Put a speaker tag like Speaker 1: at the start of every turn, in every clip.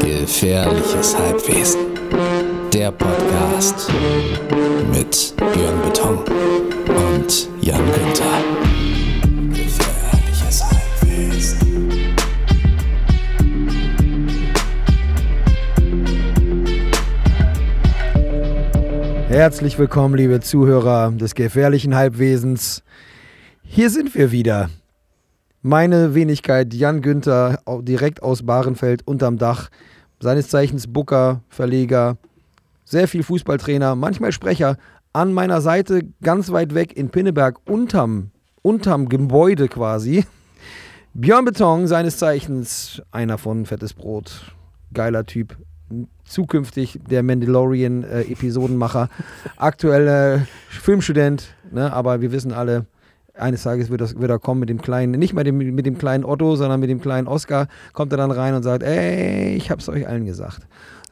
Speaker 1: Gefährliches Halbwesen. Der Podcast mit Björn Beton und Jan Günther. Gefährliches Halbwesen.
Speaker 2: Herzlich willkommen, liebe Zuhörer des gefährlichen Halbwesens. Hier sind wir wieder. Meine Wenigkeit Jan Günther, direkt aus Bahrenfeld unterm Dach. Seines Zeichens Booker, Verleger, sehr viel Fußballtrainer, manchmal Sprecher. An meiner Seite, ganz weit weg in Pinneberg, unterm, unterm Gebäude quasi. Björn Beton, seines Zeichens einer von Fettes Brot. Geiler Typ. Zukünftig der Mandalorian-Episodenmacher. Äh, Filmstudent, ne? aber wir wissen alle, eines Tages wird, das, wird er kommen mit dem kleinen, nicht mal dem, mit dem kleinen Otto, sondern mit dem kleinen Oscar, kommt er dann rein und sagt, ey, ich hab's euch allen gesagt.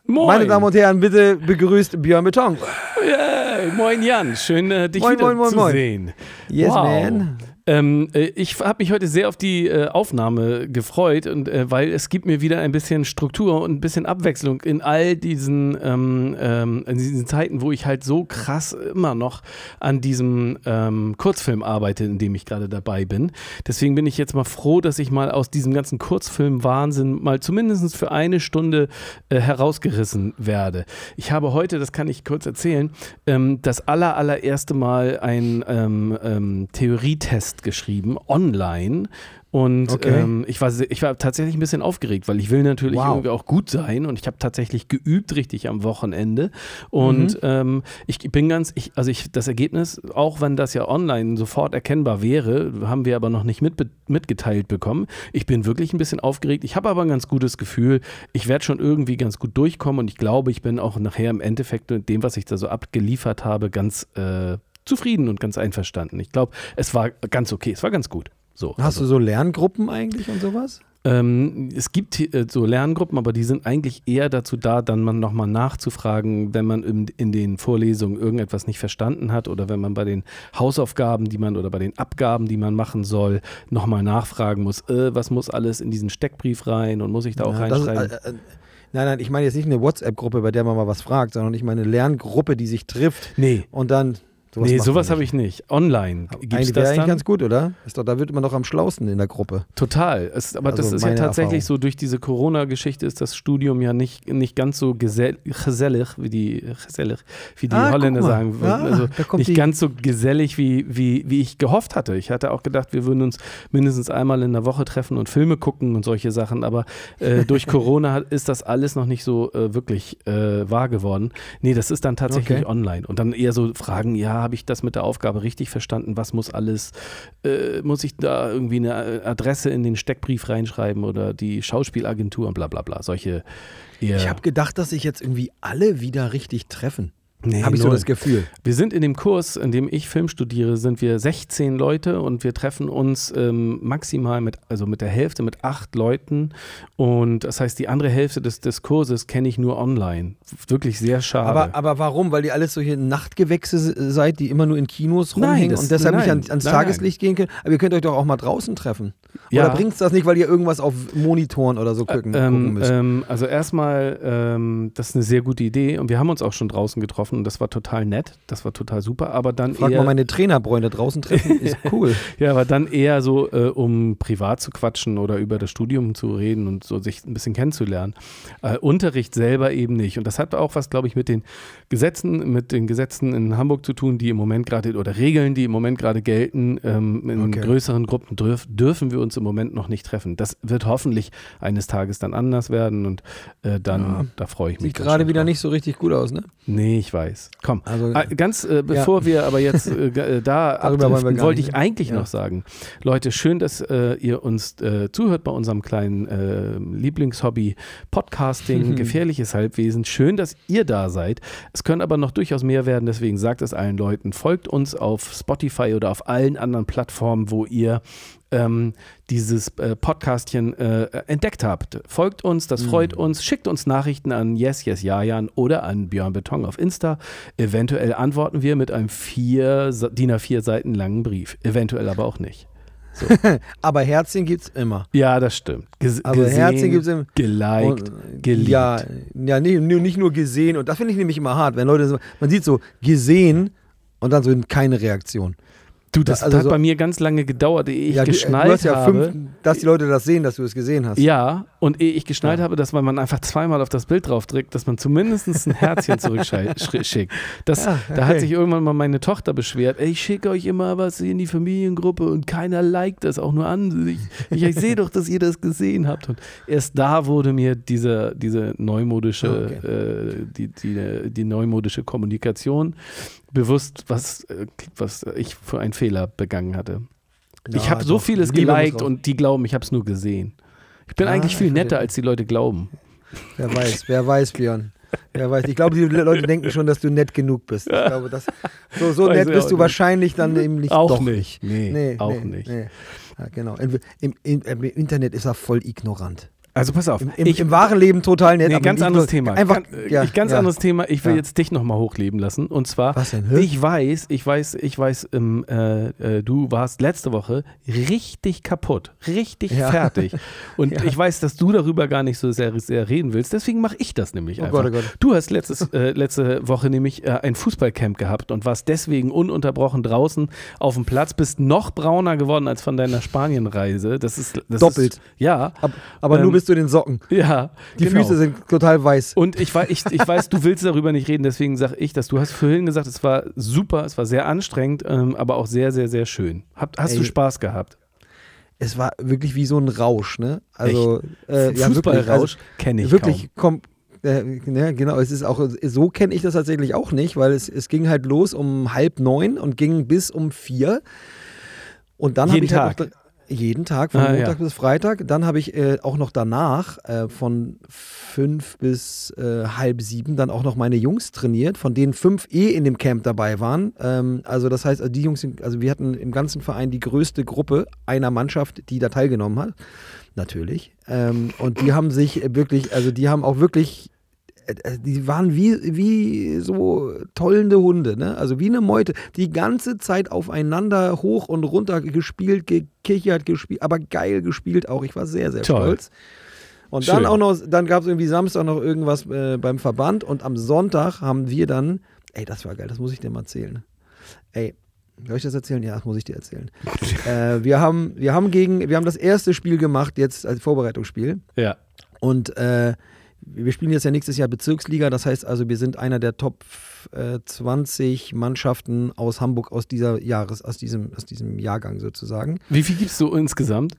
Speaker 3: Moin.
Speaker 2: Meine Damen und Herren, bitte begrüßt Björn Beton.
Speaker 3: Yeah, moin Jan, schön äh, dich
Speaker 2: Moin,
Speaker 3: wieder
Speaker 2: moin, moin,
Speaker 3: zu
Speaker 2: moin.
Speaker 3: sehen.
Speaker 2: Yes,
Speaker 3: wow.
Speaker 2: man.
Speaker 3: Ähm, äh, ich habe mich heute sehr auf die äh, Aufnahme gefreut und äh, weil es gibt mir wieder ein bisschen Struktur und ein bisschen Abwechslung in all diesen, ähm, ähm, in diesen Zeiten, wo ich halt so krass immer noch an diesem ähm, Kurzfilm arbeite, in dem ich gerade dabei bin. Deswegen bin ich jetzt mal froh, dass ich mal aus diesem ganzen Kurzfilm-Wahnsinn mal zumindest für eine Stunde äh, herausgerissen werde. Ich habe heute, das kann ich kurz erzählen, ähm, das aller, allererste Mal ein ähm, geschrieben, online. Und
Speaker 2: Okay.
Speaker 3: ähm, ich, war, ich war tatsächlich ein bisschen aufgeregt, weil ich will natürlich
Speaker 2: Wow.
Speaker 3: irgendwie auch gut sein und ich habe tatsächlich geübt richtig am Wochenende. Und
Speaker 2: Mhm.
Speaker 3: ähm, ich bin ganz, ich, also ich, das Ergebnis, auch wenn das ja online sofort erkennbar wäre, haben wir aber noch nicht mit, mitgeteilt bekommen. Ich bin wirklich ein bisschen aufgeregt. Ich habe aber ein ganz gutes Gefühl. Ich werde schon irgendwie ganz gut durchkommen und ich glaube, ich bin auch nachher im Endeffekt mit dem, was ich da so abgeliefert habe, ganz äh, zufrieden und ganz einverstanden. Ich glaube, es war ganz okay, es war ganz gut. So,
Speaker 2: Hast du so Lerngruppen eigentlich und sowas?
Speaker 3: ähm, es gibt äh, so Lerngruppen, aber die sind eigentlich eher dazu da, dann man nochmal nachzufragen, wenn man in, in den Vorlesungen irgendetwas nicht verstanden hat oder wenn man bei den Hausaufgaben, die man oder bei den Abgaben, die man machen soll, nochmal nachfragen muss, äh, was muss alles in diesen Steckbrief rein und muss ich da auch
Speaker 2: Ja, ist,
Speaker 3: reinschreiben?
Speaker 2: äh, äh, nein, nein, ich meine jetzt nicht eine WhatsApp-Gruppe, bei der man mal was fragt, sondern ich meine eine Lerngruppe, die sich trifft
Speaker 3: nee,
Speaker 2: und dann. Sowas
Speaker 3: nee, sowas habe ich nicht. Online gibt es das
Speaker 2: eigentlich
Speaker 3: dann?
Speaker 2: ganz gut, oder? Ist doch, da wird man doch am schlausten in der Gruppe.
Speaker 3: Total. Es, aber
Speaker 2: Also
Speaker 3: das ist ja tatsächlich
Speaker 2: Erfahrung.
Speaker 3: so, durch diese Corona-Geschichte ist das Studium ja nicht, nicht ganz so gesell, gesellig, wie die, gesellig, wie die
Speaker 2: Ah,
Speaker 3: Holländer sagen würden.
Speaker 2: Ja,
Speaker 3: also nicht
Speaker 2: die-
Speaker 3: ganz so gesellig, wie, wie, wie ich gehofft hatte. Ich hatte auch gedacht, wir würden uns mindestens einmal in der Woche treffen und Filme gucken und solche Sachen. Aber äh, durch Corona ist das alles noch nicht so äh, wirklich äh, wahr geworden. Nee, das ist dann tatsächlich
Speaker 2: Okay.
Speaker 3: online. Und dann eher so Fragen, ja, habe ich das mit der Aufgabe richtig verstanden? Was muss alles, äh, muss ich da irgendwie eine äh, Adresse in den Steckbrief reinschreiben oder die Schauspielagentur und bla bla bla. Solche.
Speaker 2: Ich habe gedacht, dass sich jetzt irgendwie alle wieder richtig treffen.
Speaker 3: Nee,
Speaker 2: habe ich so
Speaker 3: null.
Speaker 2: das Gefühl.
Speaker 3: Wir sind in dem Kurs, in dem ich Film studiere, sind wir 16 Leute und wir treffen uns ähm, maximal mit, also mit der Hälfte mit acht Leuten. Und das heißt, die andere Hälfte des, des Kurses kenne ich nur online. Wirklich sehr schade.
Speaker 2: Aber, aber warum? Weil ihr alles solche Nachtgewächse se- seid, die immer nur in Kinos
Speaker 3: Nein,
Speaker 2: rumhängen
Speaker 3: das-
Speaker 2: und deshalb nicht
Speaker 3: nein,
Speaker 2: an, ans
Speaker 3: nein,
Speaker 2: Tageslicht gehen können? Aber ihr könnt euch doch auch mal draußen treffen.
Speaker 3: Ja.
Speaker 2: Oder bringt's das nicht, weil ihr irgendwas auf Monitoren oder so gucken, gucken
Speaker 3: Ähm,
Speaker 2: müsst?
Speaker 3: ähm, also erstmal, ähm, das ist eine sehr gute Idee und wir haben uns auch schon draußen getroffen und das war total nett, das war total super, aber dann
Speaker 2: Frag
Speaker 3: eher,
Speaker 2: mal meine Trainerbräune draußen treffen, ist cool.
Speaker 3: ja, aber dann eher so, äh, um privat zu quatschen oder über das Studium zu reden und so sich ein bisschen kennenzulernen. Äh, Unterricht selber eben nicht und das hat auch was, glaube ich, mit den Gesetzen, mit den Gesetzen in Hamburg zu tun, die im Moment gerade oder Regeln, die im Moment gerade gelten. Ähm, in
Speaker 2: Okay.
Speaker 3: größeren Gruppen dürf, dürfen wir uns im Moment noch nicht treffen. Das wird hoffentlich eines Tages dann anders werden und äh, dann,
Speaker 2: Ja.
Speaker 3: da freue ich mich.
Speaker 2: Sieht gerade wieder
Speaker 3: drauf.
Speaker 2: nicht so richtig gut aus, ne?
Speaker 3: Nee, ich weiß. Komm.
Speaker 2: Also,
Speaker 3: Ah, Ganz äh, bevor wir aber jetzt äh, äh, da abdriften, wollte ich eigentlich
Speaker 2: Ja.
Speaker 3: noch sagen, Leute, schön, dass äh, ihr uns zuhört bei unserem kleinen Lieblingshobby Podcasting, gefährliches Halbwesen. Schön, dass ihr da seid. Es können aber noch durchaus mehr werden, deswegen sagt es allen Leuten. Folgt uns auf Spotify oder auf allen anderen Plattformen, wo ihr ähm, dieses äh, Podcastchen äh, entdeckt habt. Folgt uns, das freut uns. Schickt uns Nachrichten an Yes, Yes, Jajan oder an Björn Beton auf Insta. Eventuell antworten wir mit einem vier, DIN A4 Seiten langen Brief. Eventuell aber auch nicht. So.
Speaker 2: Aber Herzchen gibt's immer.
Speaker 3: Ja, das stimmt. Ges
Speaker 2: Also
Speaker 3: gesehen,
Speaker 2: Herzchen gibt's immer.
Speaker 3: geliked,
Speaker 2: Und,
Speaker 3: geliebt.
Speaker 2: Ja, ja nee, nicht nur gesehen. Und das finde ich nämlich immer hart, wenn Leute so, man sieht so gesehen und dann so keine Reaktion.
Speaker 3: Du, das
Speaker 2: also
Speaker 3: hat
Speaker 2: so-
Speaker 3: bei mir ganz lange gedauert, ehe ich
Speaker 2: ja,
Speaker 3: geschnallt
Speaker 2: du hast ja
Speaker 3: habe.
Speaker 2: fünf, dass die Leute das sehen, dass du es gesehen hast.
Speaker 3: Ja, und ehe ich geschnallt
Speaker 2: Ja.
Speaker 3: habe, dass man einfach zweimal auf das Bild draufdrückt, dass man zumindest ein Herzchen zurückschickt. Das,
Speaker 2: Ah,
Speaker 3: Da hat
Speaker 2: okay.
Speaker 3: sich irgendwann mal meine Tochter beschwert, ey, ich schicke euch immer was in die Familiengruppe und keiner liked das auch nur an. Ich, ich, ich sehe doch, dass ihr das gesehen habt. Und erst da wurde mir diese, diese neumodische,
Speaker 2: Ah,
Speaker 3: äh, die, die, die neumodische Kommunikation bewusst, was, äh, was ich für einen Fehler begangen hatte. ich
Speaker 2: Ja,
Speaker 3: habe so vieles geliked und die glauben, ich habe es nur gesehen. Ich bin
Speaker 2: Ah,
Speaker 3: eigentlich viel
Speaker 2: ich
Speaker 3: netter, als die Leute glauben.
Speaker 2: Wer weiß, wer weiß, Björn. Wer weiß. Ich glaube, die Leute denken schon, dass du nett genug bist. Ich glaube, das, so, so nett
Speaker 3: ich
Speaker 2: bist du
Speaker 3: nicht.
Speaker 2: wahrscheinlich dann eben nicht.
Speaker 3: Auch
Speaker 2: doch
Speaker 3: nicht. Nee,
Speaker 2: Nee,
Speaker 3: auch
Speaker 2: nee,
Speaker 3: nicht.
Speaker 2: Nee. Ja, genau. Im, im, Im Internet ist er voll ignorant.
Speaker 3: Also pass auf,
Speaker 2: Im, im,
Speaker 3: ich,
Speaker 2: Im wahren Leben total nett.
Speaker 3: Nee,
Speaker 2: aber
Speaker 3: ganz anderes Thema.
Speaker 2: Einfach,
Speaker 3: ganz,
Speaker 2: ja,
Speaker 3: ich, ganz
Speaker 2: ja.
Speaker 3: anderes Thema. Ich will
Speaker 2: Ja.
Speaker 3: jetzt dich nochmal hochleben lassen. Und zwar,
Speaker 2: Was denn? Hä?
Speaker 3: ich weiß, ich weiß, ich weiß, ähm, äh, äh, du warst letzte Woche richtig kaputt, richtig
Speaker 2: Ja.
Speaker 3: fertig. Und
Speaker 2: Ja.
Speaker 3: ich weiß, dass du darüber gar nicht so sehr, sehr reden willst. Deswegen mache ich das nämlich
Speaker 2: Oh
Speaker 3: einfach.
Speaker 2: Gott, oh Gott.
Speaker 3: Du hast letztes, äh, letzte Woche nämlich äh, ein Fußballcamp gehabt und warst deswegen ununterbrochen draußen auf dem Platz, bist noch brauner geworden als von deiner Spanienreise. Das ist das
Speaker 2: Doppelt.
Speaker 3: Ist, ja,
Speaker 2: Ab, aber
Speaker 3: Ähm,
Speaker 2: nur bis zu den Socken.
Speaker 3: ja.
Speaker 2: Die
Speaker 3: genau.
Speaker 2: Füße sind total weiß.
Speaker 3: Und ich, ich, ich weiß, du willst darüber nicht reden, deswegen sage ich das. Du hast vorhin gesagt, es war super, es war sehr anstrengend, ähm, aber auch sehr, sehr, sehr schön. Hab, hast du
Speaker 2: Ey.
Speaker 3: Spaß gehabt?
Speaker 2: Es war wirklich wie so ein Rausch, ne? Also, äh, ja.
Speaker 3: Fußballrausch
Speaker 2: Also,
Speaker 3: kenne ich
Speaker 2: wirklich komm, äh, ja, genau, es ist auch, so kenne ich das tatsächlich auch nicht, weil es, es ging halt los um halb neun und ging bis um vier. Und dann habe
Speaker 3: Jeden
Speaker 2: ich halt
Speaker 3: Tag?
Speaker 2: noch, jeden Tag, von
Speaker 3: Ah,
Speaker 2: Montag
Speaker 3: ja.
Speaker 2: bis Freitag. Dann habe ich äh, auch noch danach äh, von fünf bis äh, halb sieben dann auch noch meine Jungs trainiert, von denen fünf eh in dem Camp dabei waren. Ähm, also das heißt, also die Jungs, sind, also wir hatten im ganzen Verein die größte Gruppe einer Mannschaft, die da teilgenommen hat. Natürlich. Ähm, und die haben sich wirklich, also die haben auch wirklich die waren wie, wie so tollende Hunde, ne? Also wie eine Meute. Die ganze Zeit aufeinander hoch und runter gespielt, gekichert, gespielt, aber geil gespielt auch. Ich war sehr, sehr
Speaker 3: Toll.
Speaker 2: stolz. Und
Speaker 3: Schön.
Speaker 2: dann auch noch, dann gab es irgendwie Samstag noch irgendwas äh, beim Verband und am Sonntag haben wir dann, ey, das war geil, das muss ich dir mal erzählen. Ey, soll ich das erzählen? Ja, das muss ich dir erzählen. äh, wir haben, wir haben gegen, wir haben das erste Spiel gemacht, jetzt als Vorbereitungsspiel.
Speaker 3: Ja.
Speaker 2: Und äh, wir spielen jetzt ja nächstes Jahr Bezirksliga, das heißt also, wir sind einer der Top äh, 20 Mannschaften aus Hamburg aus dieser Jahres, aus diesem, aus diesem Jahrgang sozusagen.
Speaker 3: Wie viel gibst du insgesamt?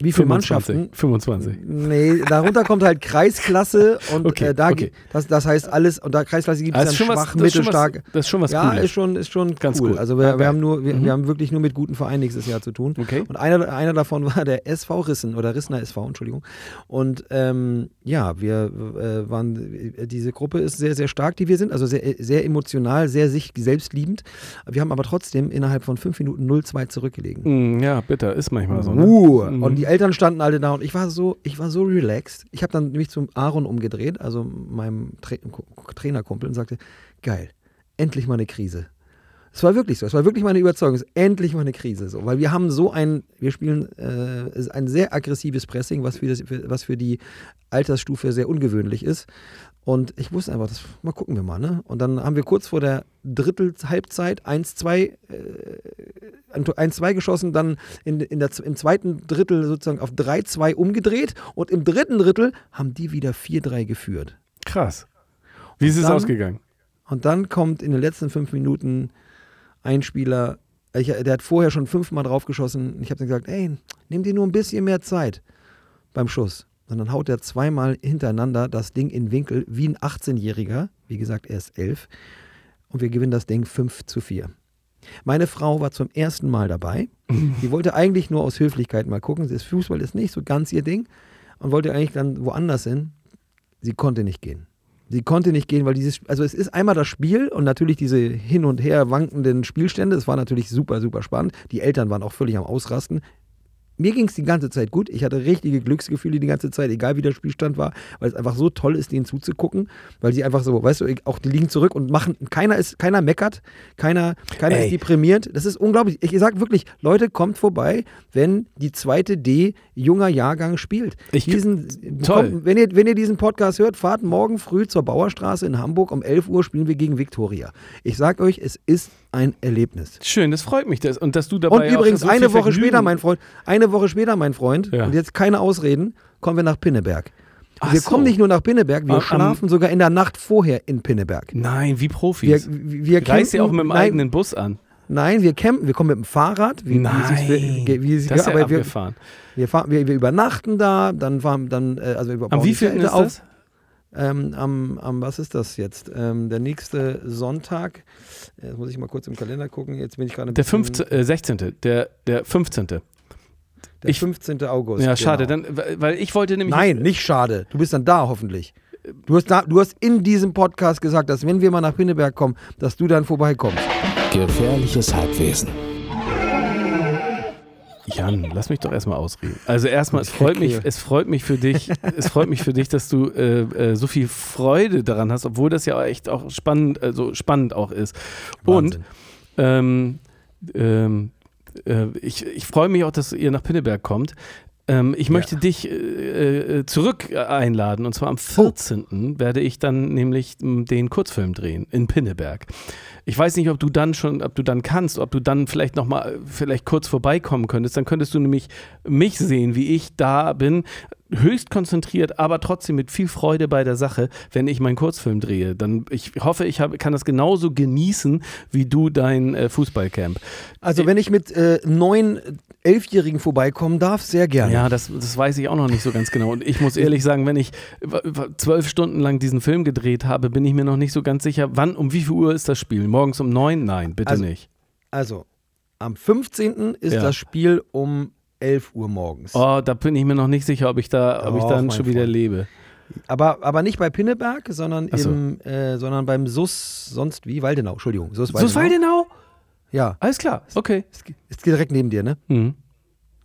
Speaker 2: Wie viele
Speaker 3: 25.
Speaker 2: Mannschaften?
Speaker 3: 25.
Speaker 2: Nee, darunter kommt halt Kreisklasse und
Speaker 3: Okay,
Speaker 2: äh, da
Speaker 3: okay.
Speaker 2: das, das heißt alles, und da Kreisklasse gibt es
Speaker 3: Also
Speaker 2: dann
Speaker 3: schon was,
Speaker 2: schwach,
Speaker 3: das, ist schon was,
Speaker 2: mittelstark.
Speaker 3: das ist schon was
Speaker 2: Ja,
Speaker 3: Cooles.
Speaker 2: ist schon, ist schon
Speaker 3: Ganz
Speaker 2: cool.
Speaker 3: cool.
Speaker 2: Also wir,
Speaker 3: Ja,
Speaker 2: wir,
Speaker 3: geil.
Speaker 2: haben nur, wir,
Speaker 3: Mhm.
Speaker 2: wir haben wirklich nur mit guten Vereinen nächstes Jahr zu tun.
Speaker 3: Okay.
Speaker 2: Und einer, einer davon war der SV Rissen oder Rissner SV, Entschuldigung. Und ähm, ja, wir äh, waren, diese Gruppe ist sehr, sehr stark, die wir sind, also sehr, sehr emotional, sehr sich selbstliebend. Wir haben aber trotzdem innerhalb von fünf Minuten 0-2 zurückgelegen.
Speaker 3: Mm, ja, bitter, ist manchmal so. Ne?
Speaker 2: Uh,
Speaker 3: Mhm.
Speaker 2: Und die Eltern standen alle da und ich war so, ich war so relaxed. Ich habe dann mich zum Aaron umgedreht, also meinem Tra Trainerkumpel, und sagte, geil, endlich mal eine Krise. Es war wirklich so, es war wirklich meine Überzeugung, es ist endlich mal eine Krise. So. Weil wir haben so ein, wir spielen äh, ein sehr aggressives Pressing, was für, das, was für die Altersstufe sehr ungewöhnlich ist. Und ich wusste einfach, das, mal gucken wir mal. Ne? Und dann haben wir kurz vor der Drittel-Halbzeit 1-2 äh, 1-2 geschossen, dann in, in der, im zweiten Drittel sozusagen auf 3-2 umgedreht und im dritten Drittel haben die wieder 4-3 geführt.
Speaker 3: Krass. Wie ist es ausgegangen?
Speaker 2: Und dann kommt in den letzten fünf Minuten ein Spieler, ich, der hat vorher schon fünfmal draufgeschossen. Ich habe dann gesagt, ey, nimm dir nur ein bisschen mehr Zeit beim Schuss. Und dann haut er zweimal hintereinander das Ding in Winkel wie ein 18-Jähriger. Wie gesagt, er ist elf. Und wir gewinnen das Ding 5 zu 4. Meine Frau war zum ersten Mal dabei. Die wollte eigentlich nur aus Höflichkeit mal gucken. Das Fußball ist nicht so ganz ihr Ding. Und wollte eigentlich dann woanders hin. Sie konnte nicht gehen. Sie konnte nicht gehen, weil dieses, also es ist einmal das Spiel und natürlich diese hin und her wankenden Spielstände. Es war natürlich super, super spannend. Die Eltern waren auch völlig am Ausrasten. Mir ging es die ganze Zeit gut. Ich hatte richtige Glücksgefühle die ganze Zeit, egal wie der Spielstand war, weil es einfach so toll ist, denen zuzugucken, weil sie einfach so, weißt du, auch die liegen zurück und machen, keiner ist, keiner meckert, keiner, keiner
Speaker 3: Ey.
Speaker 2: ist deprimiert. Das ist unglaublich. Ich sag wirklich, Leute, kommt vorbei, wenn die zweite D junger Jahrgang spielt.
Speaker 3: Ich-
Speaker 2: diesen,
Speaker 3: Toll.
Speaker 2: Kommt, wenn, ihr, wenn ihr diesen Podcast hört, fahrt morgen früh zur Bauerstraße in Hamburg. Um 11 Uhr spielen wir gegen Viktoria. Ich sag euch, es ist ein Erlebnis.
Speaker 3: Schön, das freut mich. Das, und dass du dabei
Speaker 2: Und übrigens,
Speaker 3: so
Speaker 2: eine Woche
Speaker 3: Vergnügen-
Speaker 2: später, mein Freund, eine Woche später, mein Freund,
Speaker 3: Ja.
Speaker 2: und jetzt keine Ausreden, kommen wir nach Pinneberg.
Speaker 3: Ach
Speaker 2: wir
Speaker 3: so.
Speaker 2: kommen nicht nur nach Pinneberg, wir
Speaker 3: am-
Speaker 2: schlafen sogar in der Nacht vorher in Pinneberg.
Speaker 3: Nein, wie
Speaker 2: Wir,
Speaker 3: Profis.
Speaker 2: wir
Speaker 3: Reist ihr auch mit dem
Speaker 2: nein,
Speaker 3: eigenen Bus an?
Speaker 2: Nein, wir campen, wir kommen mit dem Fahrrad. Wie,
Speaker 3: Nein,
Speaker 2: wie wie,
Speaker 3: das ist ja
Speaker 2: aber wir, wir, fahren, wir, wir übernachten da, dann fahren, dann, äh, also wir
Speaker 3: Am wievielten ist
Speaker 2: auf.
Speaker 3: das?
Speaker 2: Ähm, am, am, was ist das jetzt? Ähm, der nächste Sonntag. Jetzt muss ich mal kurz im Kalender gucken. Jetzt bin ich gerade
Speaker 3: Der
Speaker 2: bisschen-
Speaker 3: 15., äh, 16., der, der 15.
Speaker 2: Der
Speaker 3: ich-
Speaker 2: 15. August.
Speaker 3: Ja, schade,
Speaker 2: genau.
Speaker 3: dann, weil- weil ich wollte nämlich.
Speaker 2: Nein, nicht schade. Du bist dann da hoffentlich. Du hast, da, du hast in diesem Podcast gesagt, dass wenn wir mal nach Pinneberg kommen, dass du dann vorbeikommst.
Speaker 1: Gefährliches Halbwesen.
Speaker 3: Jan, lass mich doch erstmal ausreden. Also erstmal, es freut mich, es freut mich für dich, es freut mich für dich, dass du äh, äh, so viel Freude daran hast, obwohl das ja echt auch spannend, also spannend auch ist. Und
Speaker 2: Wahnsinn.
Speaker 3: ähm, ähm, äh, ich, ich freue mich auch, dass ihr nach Pinneberg kommt. Ähm, ich möchte dich äh, äh, zurück einladen und zwar am 14. werde ich dann nämlich den Kurzfilm drehen in Pinneberg. Ich weiß nicht, ob du dann schon, ob du dann kannst, ob du dann vielleicht noch mal vielleicht kurz vorbeikommen könntest. Dann könntest du nämlich mich sehen, wie ich da bin, höchst konzentriert, aber trotzdem mit viel Freude bei der Sache, wenn ich meinen Kurzfilm drehe. Dann ich hoffe, ich hab, kann das genauso genießen wie du dein äh, Fußballcamp.
Speaker 2: Also wenn ich mit äh, neun, elfjährigen vorbeikommen darf, sehr gerne.
Speaker 3: Ja, das, das weiß ich auch noch nicht so ganz genau. Und ich muss ehrlich sagen, wenn ich zwölf Stunden lang diesen Film gedreht habe, bin ich mir noch nicht so ganz sicher, wann, um wie viel Uhr ist das Spiel? Morgens um neun? Nein, bitte
Speaker 2: Also,
Speaker 3: nicht.
Speaker 2: Also, am 15. ist
Speaker 3: Ja.
Speaker 2: das Spiel um 11 Uhr morgens.
Speaker 3: Oh, da bin ich mir noch nicht sicher, ob ich da, ob ich
Speaker 2: Doch,
Speaker 3: dann schon wieder
Speaker 2: Freund.
Speaker 3: lebe.
Speaker 2: Aber, aber nicht bei Pinneberg, sondern,
Speaker 3: so.
Speaker 2: im, äh, sondern beim SUS, sonst wie? Waldenau, Entschuldigung. SUS
Speaker 3: So ist Waldenau?
Speaker 2: Ja,
Speaker 3: Alles klar, okay.
Speaker 2: ist, ist direkt neben dir, ne?
Speaker 3: Mhm.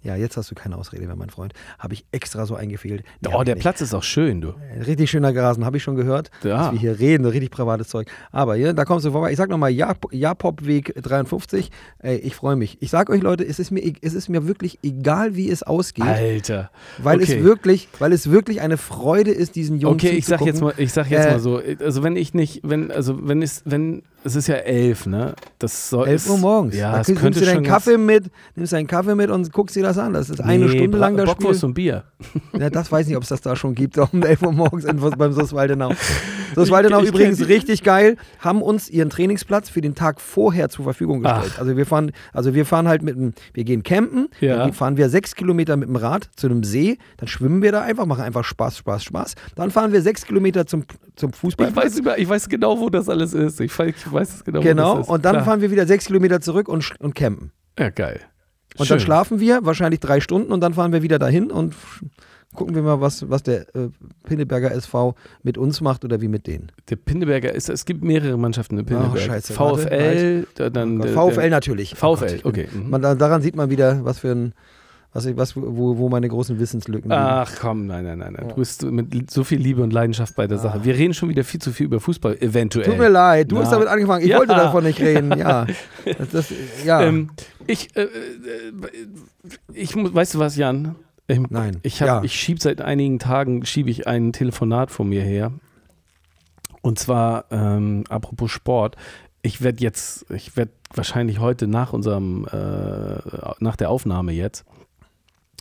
Speaker 2: Ja, jetzt hast du keine Ausrede mehr, mein Freund. Habe ich extra so eingefehlt. Nee,
Speaker 3: Oh, der
Speaker 2: nicht.
Speaker 3: Platz ist auch schön, du.
Speaker 2: Richtig schöner Grasen, habe ich schon gehört,
Speaker 3: Ja.
Speaker 2: dass wir hier reden, richtig privates Zeug. Aber hier, da kommst du vorbei. Ich sag nochmal, Japop-Weg 53. Ey, ich freue mich. Ich sag euch, Leute, es ist, mir, e- es ist mir wirklich egal, wie es ausgeht,
Speaker 3: Alter.
Speaker 2: weil,
Speaker 3: okay.
Speaker 2: es wirklich, weil es wirklich eine Freude ist, diesen Jungen
Speaker 3: Okay, ich sag jetzt mal, ich sag jetzt
Speaker 2: Äh,
Speaker 3: mal so, also wenn ich nicht, wenn, also wenn es, wenn, es ist ja elf, ne? Das soll
Speaker 2: 11 Uhr morgens.
Speaker 3: Ja,
Speaker 2: da nimmst
Speaker 3: könnte
Speaker 2: du deinen Kaffee mit, nimmst deinen Kaffee mit und guckst dir das an. Das ist eine
Speaker 3: Nee,
Speaker 2: Stunde lang das Spiel.
Speaker 3: Bockwurst und Bier.
Speaker 2: Ja, das weiß ich nicht, ob es das da schon gibt, um 11 Uhr morgens in, beim SUS Waldenau. SUS Waldenau
Speaker 3: Ich- ich
Speaker 2: übrigens
Speaker 3: kenn-
Speaker 2: richtig geil, haben uns ihren Trainingsplatz für den Tag vorher zur Verfügung gestellt.
Speaker 3: Ach.
Speaker 2: Also wir fahren, also wir fahren halt mit dem, wir gehen campen,
Speaker 3: Ja.
Speaker 2: dann fahren wir sechs Kilometer mit dem Rad zu einem See, dann schwimmen wir da einfach, machen einfach Spaß, Spaß, Spaß. Dann fahren wir sechs Kilometer zum, zum Fußball.
Speaker 3: Ich weiß, über, ich weiß genau, wo das alles ist. Ich, weiß- ich weiß es genau, wo
Speaker 2: Genau,
Speaker 3: das ist.
Speaker 2: und dann
Speaker 3: Klar.
Speaker 2: fahren wir wieder sechs Kilometer zurück und, und campen.
Speaker 3: Ja, geil.
Speaker 2: Und
Speaker 3: Schön.
Speaker 2: dann schlafen wir wahrscheinlich drei Stunden und dann fahren wir wieder dahin und gucken wir mal, was, was der äh, Pinneberger SV mit uns macht oder wie mit denen.
Speaker 3: Der Pinneberger ist, es gibt mehrere Mannschaften in Pinneberg.
Speaker 2: scheiße,
Speaker 3: VfL, da- dann
Speaker 2: Oh
Speaker 3: der-
Speaker 2: Gott, VfL
Speaker 3: der,
Speaker 2: natürlich. Oh
Speaker 3: VfL,
Speaker 2: Gott, ich bin-
Speaker 3: okay. mhm.
Speaker 2: Man, da- daran sieht man wieder, was für ein, was, ich, was wo, wo meine großen Wissenslücken liegen.
Speaker 3: Ach komm, nein, nein, nein, nein. Du bist mit so viel Liebe und Leidenschaft bei der Sache. Wir reden schon wieder viel zu viel über Fußball, eventuell.
Speaker 2: Ah. Tut mir leid, du
Speaker 3: Na.
Speaker 2: hast damit angefangen. Ich
Speaker 3: Ja.
Speaker 2: wollte davon nicht reden. Ja, das, das, ja.
Speaker 3: Ähm, ich, äh, äh, ich weißt du was, Jan? Ich,
Speaker 2: Nein.
Speaker 3: Ich, hab,
Speaker 2: Ja.
Speaker 3: ich schiebe seit einigen Tagen schiebe ich ein Telefonat von mir her. Und zwar, ähm, apropos Sport, ich werde jetzt, ich werde wahrscheinlich heute nach unserem, äh, nach der Aufnahme jetzt,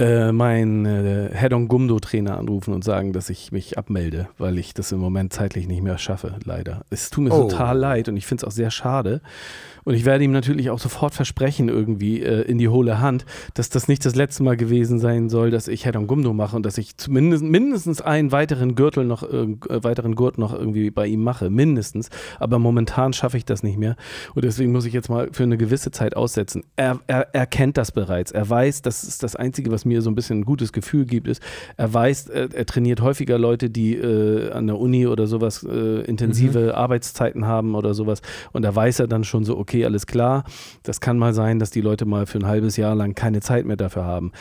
Speaker 3: äh, meinen äh, Head-on Gumdo-Trainer anrufen und sagen, dass ich mich abmelde, weil ich das im Moment zeitlich nicht mehr schaffe, leider. Es tut mir
Speaker 2: Oh.
Speaker 3: total leid und ich finde es auch sehr schade. Und ich werde ihm natürlich auch sofort versprechen, irgendwie äh, in die hohle Hand, dass das nicht das letzte Mal gewesen sein soll, dass ich Head-on Gumdo mache und dass ich zumindest mindestens einen weiteren Gürtel noch, äh, weiteren Gurt noch irgendwie bei ihm mache. Mindestens. Aber momentan schaffe ich das nicht mehr. Und deswegen muss ich jetzt mal für eine gewisse Zeit aussetzen. Er, er, er kennt das bereits. Er weiß, das ist das Einzige, was mir so ein bisschen ein gutes Gefühl gibt, ist, er weiß, er, er trainiert häufiger Leute, die äh, an der Uni oder sowas äh, intensive
Speaker 2: Mhm.
Speaker 3: Arbeitszeiten haben oder sowas. Und da weiß er dann schon so, okay, alles klar. Das kann mal sein, dass die Leute mal für ein halbes Jahr lang keine Zeit mehr dafür haben.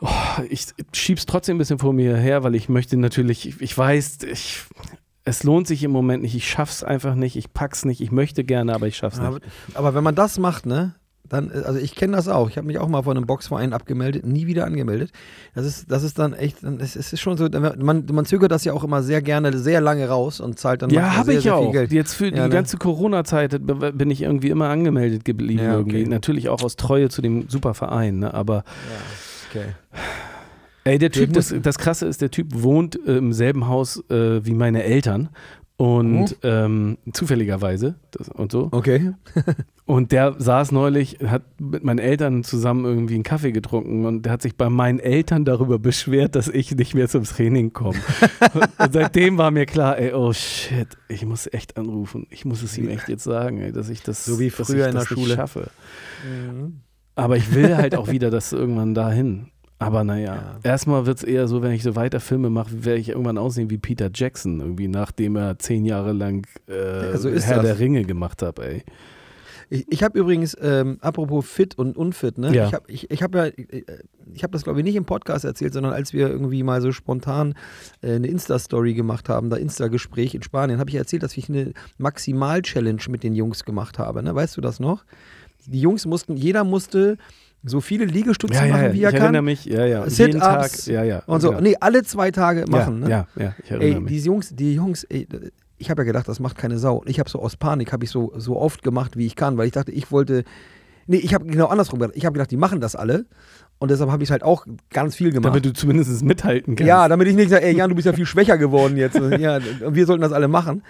Speaker 3: Oh, ich schieb's trotzdem ein bisschen vor mir her, weil ich möchte natürlich, ich, ich weiß, ich, es lohnt sich im Moment nicht, ich schaff's einfach nicht, ich pack's nicht, ich möchte gerne, aber ich schaff's
Speaker 2: Aber,
Speaker 3: nicht.
Speaker 2: aber wenn man das macht, ne, dann, äh, also ich kenne das auch. Ich habe mich auch mal von einem Boxverein abgemeldet, nie wieder angemeldet. Das ist, das ist dann echt, es ist schon so, man, man zögert das ja auch immer sehr gerne, sehr lange raus und zahlt dann
Speaker 3: Ja, habe ich
Speaker 2: sehr
Speaker 3: auch.
Speaker 2: Geld.
Speaker 3: Jetzt für
Speaker 2: Ja,
Speaker 3: die
Speaker 2: ne?
Speaker 3: ganze Corona-Zeit b- bin ich irgendwie immer angemeldet geblieben.
Speaker 2: Ja, okay.
Speaker 3: Natürlich auch aus Treue zu dem super Verein, ne? aber
Speaker 2: Okay.
Speaker 3: Ey, der Typ, das, das Krasse ist, der Typ wohnt äh, im selben Haus äh, wie meine Eltern und
Speaker 2: Mhm.
Speaker 3: ähm, zufälligerweise das, und so.
Speaker 2: Okay.
Speaker 3: Und der saß neulich, hat mit meinen Eltern zusammen irgendwie einen Kaffee getrunken und der hat sich bei meinen Eltern darüber beschwert, dass ich nicht mehr zum Training komme. und seitdem war mir klar, ey, oh shit, ich muss echt anrufen. Ich muss es ihm echt jetzt sagen, ey, dass ich das,
Speaker 2: So wie
Speaker 3: dass
Speaker 2: früher
Speaker 3: ich
Speaker 2: in der Schule.
Speaker 3: schaffe. Aber ich will halt auch wieder das irgendwann dahin. Aber naja,
Speaker 2: Ja.
Speaker 3: erstmal wird es eher so, wenn ich so weiter Filme mache, werde ich irgendwann aussehen wie Peter Jackson, irgendwie, nachdem er zehn Jahre lang äh,
Speaker 2: Ja, so
Speaker 3: Herr
Speaker 2: das.
Speaker 3: der Ringe gemacht hat, ey.
Speaker 2: Ich, ich habe übrigens, ähm, apropos fit und unfit, ne?
Speaker 3: Ja.
Speaker 2: Ich habe ich, ich hab ja, ich habe das glaube ich nicht im Podcast erzählt, sondern als wir irgendwie mal so spontan äh, eine Insta-Story gemacht haben, da Insta-Gespräch in Spanien, habe ich erzählt, dass ich eine Maximal-Challenge mit den Jungs gemacht habe. Ne? Weißt du das noch? Die Jungs mussten, jeder musste so viele Liegestütze machen, wie
Speaker 3: ich
Speaker 2: er
Speaker 3: erinnere
Speaker 2: kann.
Speaker 3: mich, ja, ja. Und jeden Tag,
Speaker 2: Sit-ups
Speaker 3: ja, ja.
Speaker 2: Und so,
Speaker 3: ja.
Speaker 2: nee, alle zwei Tage machen.
Speaker 3: ja,
Speaker 2: ne?
Speaker 3: ja, ja, ich erinnere
Speaker 2: Ey,
Speaker 3: mich.
Speaker 2: die Jungs, die Jungs, ey, ich habe ja gedacht, das macht keine Sau. Ich habe so aus Panik, habe ich so, so oft gemacht, wie ich kann, weil ich dachte, ich wollte, nee, ich habe genau andersrum gedacht. Ich habe gedacht, die machen das alle und deshalb habe ich halt auch ganz viel gemacht.
Speaker 3: Damit du zumindest mithalten kannst.
Speaker 2: ja, damit ich nicht sage, ey Jan, du bist ja viel schwächer geworden jetzt. ja, wir sollten das alle machen.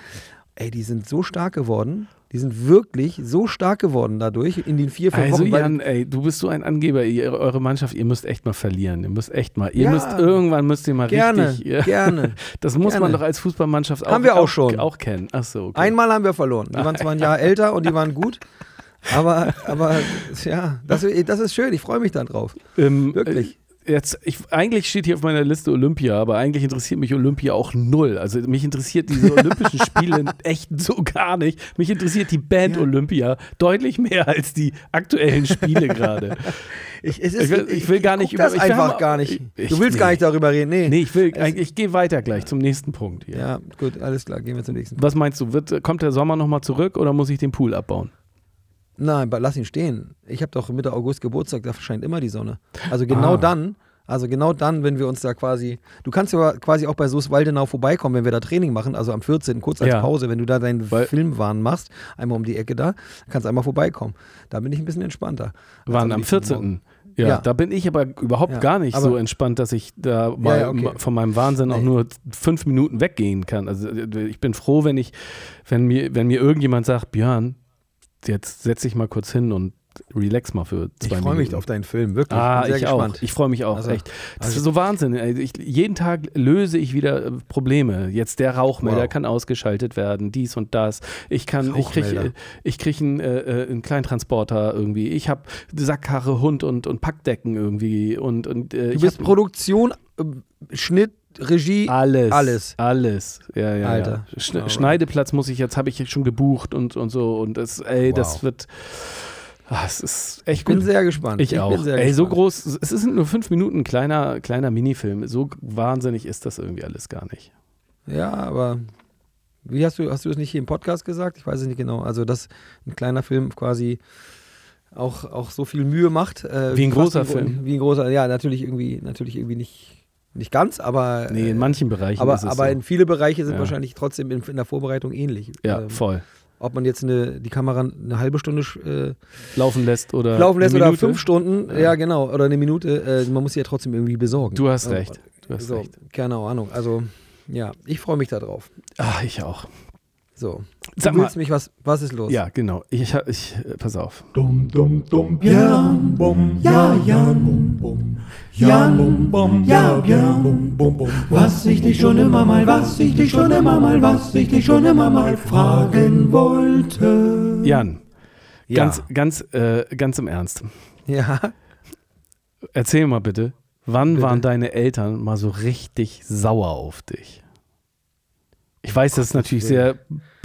Speaker 2: Ey, die sind so stark geworden. Die sind wirklich so stark geworden dadurch in den vier, fünf
Speaker 3: Also
Speaker 2: Wochen.
Speaker 3: Jan, ey, du bist so ein Angeber. Ihr, eure Mannschaft, ihr müsst echt mal verlieren. Ihr müsst echt mal. Ihr
Speaker 2: Ja.
Speaker 3: müsst irgendwann müsst ihr mal
Speaker 2: gerne,
Speaker 3: richtig. Ja,
Speaker 2: gerne.
Speaker 3: das muss man
Speaker 2: Gerne.
Speaker 3: doch als Fußballmannschaft auch,
Speaker 2: Haben wir auch schon.
Speaker 3: auch kennen. Ach so. Okay.
Speaker 2: Einmal haben wir verloren. Die waren zwar ein Jahr älter und die waren gut. Aber, aber ja, das, das ist schön. Ich freue mich dann drauf.
Speaker 3: Ähm,
Speaker 2: Wirklich.
Speaker 3: Jetzt, ich, eigentlich steht hier auf meiner Liste Olympia, aber eigentlich interessiert mich Olympia auch null. Also mich interessiert diese Olympischen Spiele echt so gar nicht. Mich interessiert die Band
Speaker 2: Ja.
Speaker 3: Olympia deutlich mehr als die aktuellen Spiele gerade.
Speaker 2: Ich,
Speaker 3: Ich will- ich will gar nicht
Speaker 2: guck das
Speaker 3: über- ich
Speaker 2: einfach
Speaker 3: hab-
Speaker 2: gar nicht.
Speaker 3: ich-
Speaker 2: du willst
Speaker 3: nee.
Speaker 2: gar nicht darüber reden. Nee.
Speaker 3: Nee, ich will,
Speaker 2: Es-
Speaker 3: ich gehe weiter gleich zum nächsten Punkt hier.
Speaker 2: Ja, gut, alles klar. Gehen wir zum nächsten.
Speaker 3: Was meinst du, wird, kommt der Sommer nochmal zurück oder muss ich den Pool abbauen?
Speaker 2: Nein, lass ihn stehen. Ich habe doch Mitte August Geburtstag, da scheint immer die Sonne. Also genau
Speaker 3: Ah.
Speaker 2: dann, also genau dann, wenn wir uns da quasi, du kannst ja quasi auch bei Soos Waldenau vorbeikommen, wenn wir da Training machen, also am 14. kurz als
Speaker 3: Ja.
Speaker 2: Pause, wenn du da deinen
Speaker 3: Weil-
Speaker 2: Filmwahn machst, einmal um die Ecke da, kannst du einmal vorbeikommen. Da bin ich ein bisschen entspannter. als
Speaker 3: Waren am
Speaker 2: nächsten
Speaker 3: 14.
Speaker 2: Morgen.
Speaker 3: Ja,
Speaker 2: Ja.
Speaker 3: da bin ich aber überhaupt
Speaker 2: Ja,
Speaker 3: gar nicht so entspannt, dass ich da mal
Speaker 2: ja, okay.
Speaker 3: von meinem Wahnsinn auch
Speaker 2: Nee.
Speaker 3: nur fünf Minuten weggehen kann. Also äh, ich bin froh, wenn ich, wenn mir, wenn mir irgendjemand sagt, Björn, jetzt setz dich mal kurz hin und relax mal für zwei
Speaker 2: Ich
Speaker 3: Minuten.
Speaker 2: freue mich auf deinen Film, wirklich.
Speaker 3: Ah, ich
Speaker 2: gespannt.
Speaker 3: auch. Ich freue mich auch,
Speaker 2: Also-
Speaker 3: echt. Das
Speaker 2: also-
Speaker 3: ist so Wahnsinn. ey. Ich, jeden Tag löse ich wieder äh, Probleme. Jetzt der Rauchmelder
Speaker 2: Wow.
Speaker 3: kann ausgeschaltet werden, dies und das. Ich kann, ich kriege ich krieg einen, äh, äh, einen Kleintransporter irgendwie. Ich habe Sackkarre, Hund und, und Packdecken irgendwie. Und, und, äh,
Speaker 2: Du
Speaker 3: ich
Speaker 2: bist
Speaker 3: hab
Speaker 2: Produktion, äh, Schnitt, Regie,
Speaker 3: alles.
Speaker 2: alles.
Speaker 3: Alles. Ja, ja,
Speaker 2: Alter.
Speaker 3: ja. Schne
Speaker 2: Alright.
Speaker 3: Schneideplatz muss ich jetzt, habe ich schon gebucht und, und so. Und das, ey, das
Speaker 2: Wow.
Speaker 3: wird. Ah, es ist echt
Speaker 2: Ich bin
Speaker 3: gut.
Speaker 2: sehr gespannt.
Speaker 3: Ich, auch.
Speaker 2: Bin sehr
Speaker 3: Ey, so
Speaker 2: gespannt.
Speaker 3: groß, es sind nur fünf Minuten, kleiner, kleiner Minifilm. So wahnsinnig ist das irgendwie alles gar nicht.
Speaker 2: Ja, aber wie hast du, hast du das nicht hier im Podcast gesagt? Ich weiß es nicht genau. Also, dass ein kleiner Film quasi auch, auch so viel Mühe macht. Äh,
Speaker 3: Wie ein großer
Speaker 2: Gro-
Speaker 3: Film.
Speaker 2: Wie ein großer, ja, natürlich irgendwie, natürlich irgendwie nicht, nicht ganz, aber,
Speaker 3: Nee, in
Speaker 2: äh,
Speaker 3: manchen Bereichen
Speaker 2: aber,
Speaker 3: ist es
Speaker 2: aber
Speaker 3: so.
Speaker 2: in viele Bereiche sind
Speaker 3: Ja.
Speaker 2: wahrscheinlich trotzdem in, in der Vorbereitung ähnlich.
Speaker 3: ja,
Speaker 2: Ähm,
Speaker 3: voll.
Speaker 2: ob man jetzt eine, die Kamera eine halbe Stunde äh,
Speaker 3: Laufen lässt oder
Speaker 2: laufen lässt oder fünf Stunden,
Speaker 3: Ja.
Speaker 2: ja. genau, oder eine Minute, äh, man muss sie ja trotzdem irgendwie besorgen.
Speaker 3: Du hast recht. Du hast
Speaker 2: so,
Speaker 3: recht.
Speaker 2: Keine Ahnung. Also, ja, ich freue mich da drauf.
Speaker 3: Ah, ich auch.
Speaker 2: So.
Speaker 3: Sag
Speaker 2: du
Speaker 3: mal,
Speaker 2: mich was, was ist los?
Speaker 3: ja, genau. Ich, ich, ich pass auf.
Speaker 4: Dum dum dum Björn, bum, ja Jan, bum, bum, Jan, bum, bum, ja Björn, bum, bum, bum. Was ich dich schon immer mal, was ich dich schon immer mal, was ich dich schon immer mal fragen wollte.
Speaker 3: Jan,
Speaker 2: Ja.
Speaker 3: ganz, ganz, äh, ganz im Ernst.
Speaker 2: Ja.
Speaker 3: Erzähl mal bitte, Wann
Speaker 2: Bitte?
Speaker 3: waren deine Eltern mal so richtig sauer auf dich? Ich weiß, das ist natürlich sehr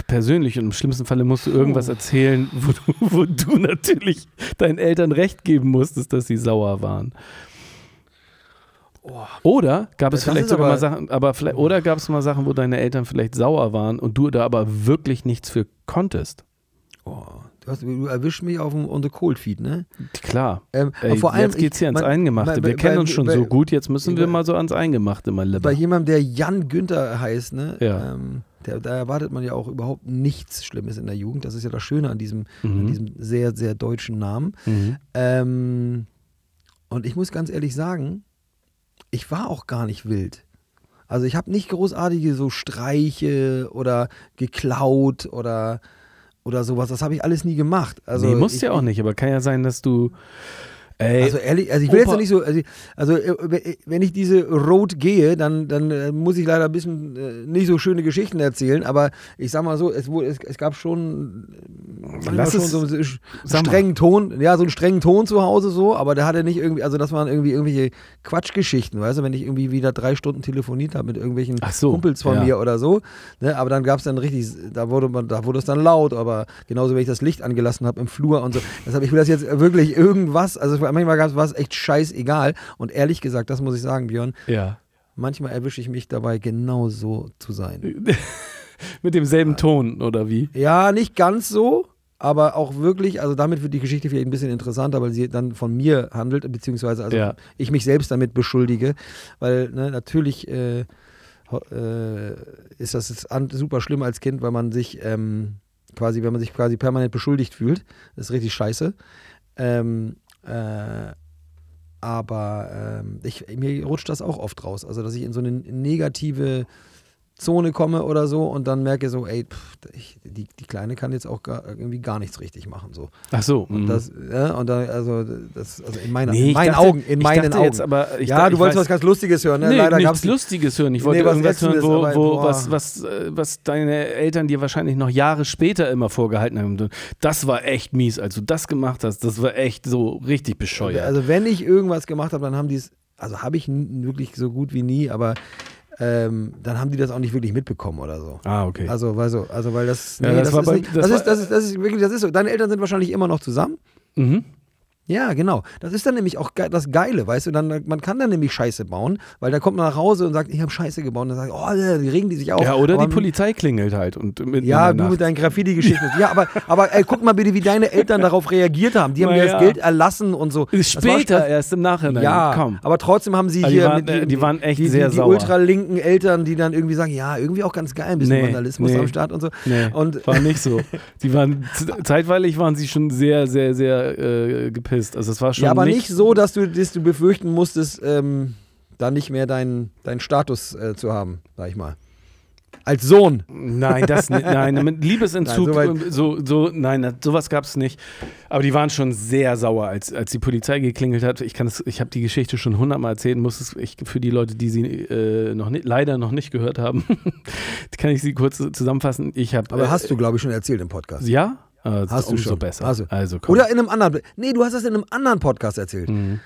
Speaker 3: persönlich und im schlimmsten Falle musst du irgendwas erzählen, wo du, wo du natürlich deinen Eltern recht geben musstest, dass sie sauer waren. Oder gab es
Speaker 2: Das
Speaker 3: vielleicht sogar mal Sachen, aber vielleicht, oder gab es mal Sachen, wo deine Eltern vielleicht sauer waren und du da aber wirklich nichts für konntest?
Speaker 2: Oh, hast, du erwischst mich auf dem on the cold feed, ne?
Speaker 3: Klar.
Speaker 2: Ähm,
Speaker 3: Ey,
Speaker 2: vor allem,
Speaker 3: jetzt geht's hier
Speaker 2: ich-
Speaker 3: ans
Speaker 2: man-
Speaker 3: Eingemachte.
Speaker 2: bei-
Speaker 3: Wir kennen
Speaker 2: bei-
Speaker 3: uns schon
Speaker 2: bei-
Speaker 3: so gut, jetzt müssen wir mal so ans Eingemachte, mein Lieber.
Speaker 2: Bei jemandem, der Jan Günther heißt, ne?
Speaker 3: Ja.
Speaker 2: Ähm, der, da erwartet man ja auch überhaupt nichts Schlimmes in der Jugend. Das ist ja das Schöne an diesem, an
Speaker 3: Mhm.
Speaker 2: diesem sehr, sehr deutschen Namen.
Speaker 3: Mhm.
Speaker 2: Ähm, und ich muss ganz ehrlich sagen, ich war auch gar nicht wild. Also ich habe nicht großartige so Streiche oder geklaut oder, oder sowas. Das habe ich alles nie gemacht. Also
Speaker 3: nee, musst ja auch nicht, aber kann ja sein, dass du. Ey,
Speaker 2: Also ehrlich, also ich will jetzt nicht so, also, also äh, wenn ich diese Road gehe, dann, dann äh, muss ich leider ein bisschen äh, nicht so schöne Geschichten erzählen, aber ich sag mal so, es, es, es gab schon, äh,
Speaker 3: Lass
Speaker 2: schon
Speaker 3: es-
Speaker 2: so einen strengen Ton, ja, so einen strengen Ton zu Hause so, aber der hatte nicht irgendwie, also das waren irgendwie irgendwelche Quatschgeschichten, weißt du, wenn ich irgendwie wieder drei Stunden telefoniert habe mit irgendwelchen
Speaker 3: so,
Speaker 2: Kumpels von
Speaker 3: ja.
Speaker 2: mir oder so, ne, aber dann gab es dann richtig, da wurde man, da wurde es dann laut, aber genauso wenn ich das Licht angelassen habe im Flur und so, deshalb, ich will das jetzt wirklich irgendwas, also manchmal gab es was echt scheißegal und ehrlich gesagt, das muss ich sagen, Björn,
Speaker 3: ja.
Speaker 2: manchmal erwische ich mich dabei, genau so zu sein.
Speaker 3: Mit demselben Ton, oder wie?
Speaker 2: Ja, nicht ganz so, aber auch wirklich, also damit wird die Geschichte vielleicht ein bisschen interessanter, weil sie dann von mir handelt, beziehungsweise also
Speaker 3: Ja.
Speaker 2: ich mich selbst damit beschuldige, weil ne, natürlich äh, äh, ist das super schlimm als Kind, weil man sich ähm, quasi, wenn man sich quasi permanent beschuldigt fühlt, das ist richtig scheiße. Ähm, äh, aber ähm, ich, mir rutscht das auch oft raus. Also, dass ich in so eine negative Zone komme oder so und dann merke so, ey, pff, ich, die, die Kleine kann jetzt auch gar, irgendwie gar nichts richtig machen. So.
Speaker 3: Ach so.
Speaker 2: Und
Speaker 3: mhm.
Speaker 2: das, ja, und dann, also, das, also in, meiner,
Speaker 3: Nee,
Speaker 2: in meinen
Speaker 3: dachte-
Speaker 2: Augen, in meinen
Speaker 3: dachte
Speaker 2: Augen.
Speaker 3: Jetzt aber,
Speaker 2: ja,
Speaker 3: da-
Speaker 2: du wolltest
Speaker 3: weiß-
Speaker 2: was ganz Lustiges hören, ne?
Speaker 3: Nee,
Speaker 2: Leider
Speaker 3: nichts Lustiges hören. Ich wollte
Speaker 2: Nee, was
Speaker 3: irgendwas hören, wo,
Speaker 2: aber,
Speaker 3: wo, was, was, äh, was deine Eltern dir wahrscheinlich noch Jahre später immer vorgehalten haben. Das war echt mies, als du das gemacht hast. Das war echt so richtig bescheuert.
Speaker 2: Also wenn ich irgendwas gemacht habe, dann haben die es, also habe ich wirklich so gut wie nie, aber ähm, dann haben die das auch nicht wirklich mitbekommen oder so.
Speaker 3: ah, okay.
Speaker 2: Also, weil so, also weil das,
Speaker 3: Ja,
Speaker 2: nee,
Speaker 3: das
Speaker 2: das,
Speaker 3: war
Speaker 2: ist
Speaker 3: bei-
Speaker 2: nicht,
Speaker 3: das
Speaker 2: das, ist, das ist, das ist wirklich, das ist so. Deine Eltern sind wahrscheinlich immer noch zusammen.
Speaker 3: mhm.
Speaker 2: Ja, genau. Das ist dann nämlich auch ge das Geile, weißt du, dann, man kann dann nämlich Scheiße bauen, weil da kommt man nach Hause und sagt, ich habe Scheiße gebaut und dann sagt, oh, die regen die sich auf.
Speaker 3: Ja, oder
Speaker 2: Aber-
Speaker 3: die Polizei klingelt halt. Und
Speaker 2: Ja, du mit deinen Graffiti-Geschichten. Ja, aber, aber ey, guck mal bitte, wie deine Eltern darauf reagiert haben. Die haben
Speaker 3: ja.
Speaker 2: das Geld erlassen und so. Das war-
Speaker 3: Später erst im Nachhinein.
Speaker 2: Ja,
Speaker 3: Komm.
Speaker 2: aber trotzdem haben sie
Speaker 3: Aber die
Speaker 2: hier
Speaker 3: waren,
Speaker 2: mit
Speaker 3: äh, die waren echt
Speaker 2: die,
Speaker 3: sehr
Speaker 2: die, die
Speaker 3: sauer.
Speaker 2: ultralinken Eltern, die dann irgendwie sagen, ja, irgendwie auch ganz geil, ein bisschen
Speaker 3: Nee,
Speaker 2: Vandalismus
Speaker 3: nee.
Speaker 2: am Start und so.
Speaker 3: Nee,
Speaker 2: Und
Speaker 3: war nicht so. Die waren zeitweilig waren sie schon sehr, sehr, sehr äh, gepisst. Also es war schon
Speaker 2: ja, aber nicht,
Speaker 3: nicht
Speaker 2: so, dass du, dass du befürchten musstest, ähm, da nicht mehr deinen deinen Status äh, zu haben, sag ich mal. Als Sohn.
Speaker 3: Nein, das nicht. Nein, mit Liebesentzug,
Speaker 2: Nein, so weit-
Speaker 3: so, nein, sowas gab es nicht. Aber die waren schon sehr sauer, als, als die Polizei geklingelt hat. Ich kann es, ich habe die Geschichte schon hundertmal erzählen, muss es ich, für die Leute, die sie äh, noch nicht, leider noch nicht gehört haben, kann ich sie kurz zusammenfassen. Ich habe.
Speaker 2: Aber hast du, glaube ich, schon erzählt im Podcast.
Speaker 3: Ja? Ah,
Speaker 2: Hast du schon.
Speaker 3: besser.
Speaker 2: Hast du.
Speaker 3: Also komm.
Speaker 2: Oder in einem anderen. Nee, du hast das in einem anderen Podcast erzählt.
Speaker 3: Mhm.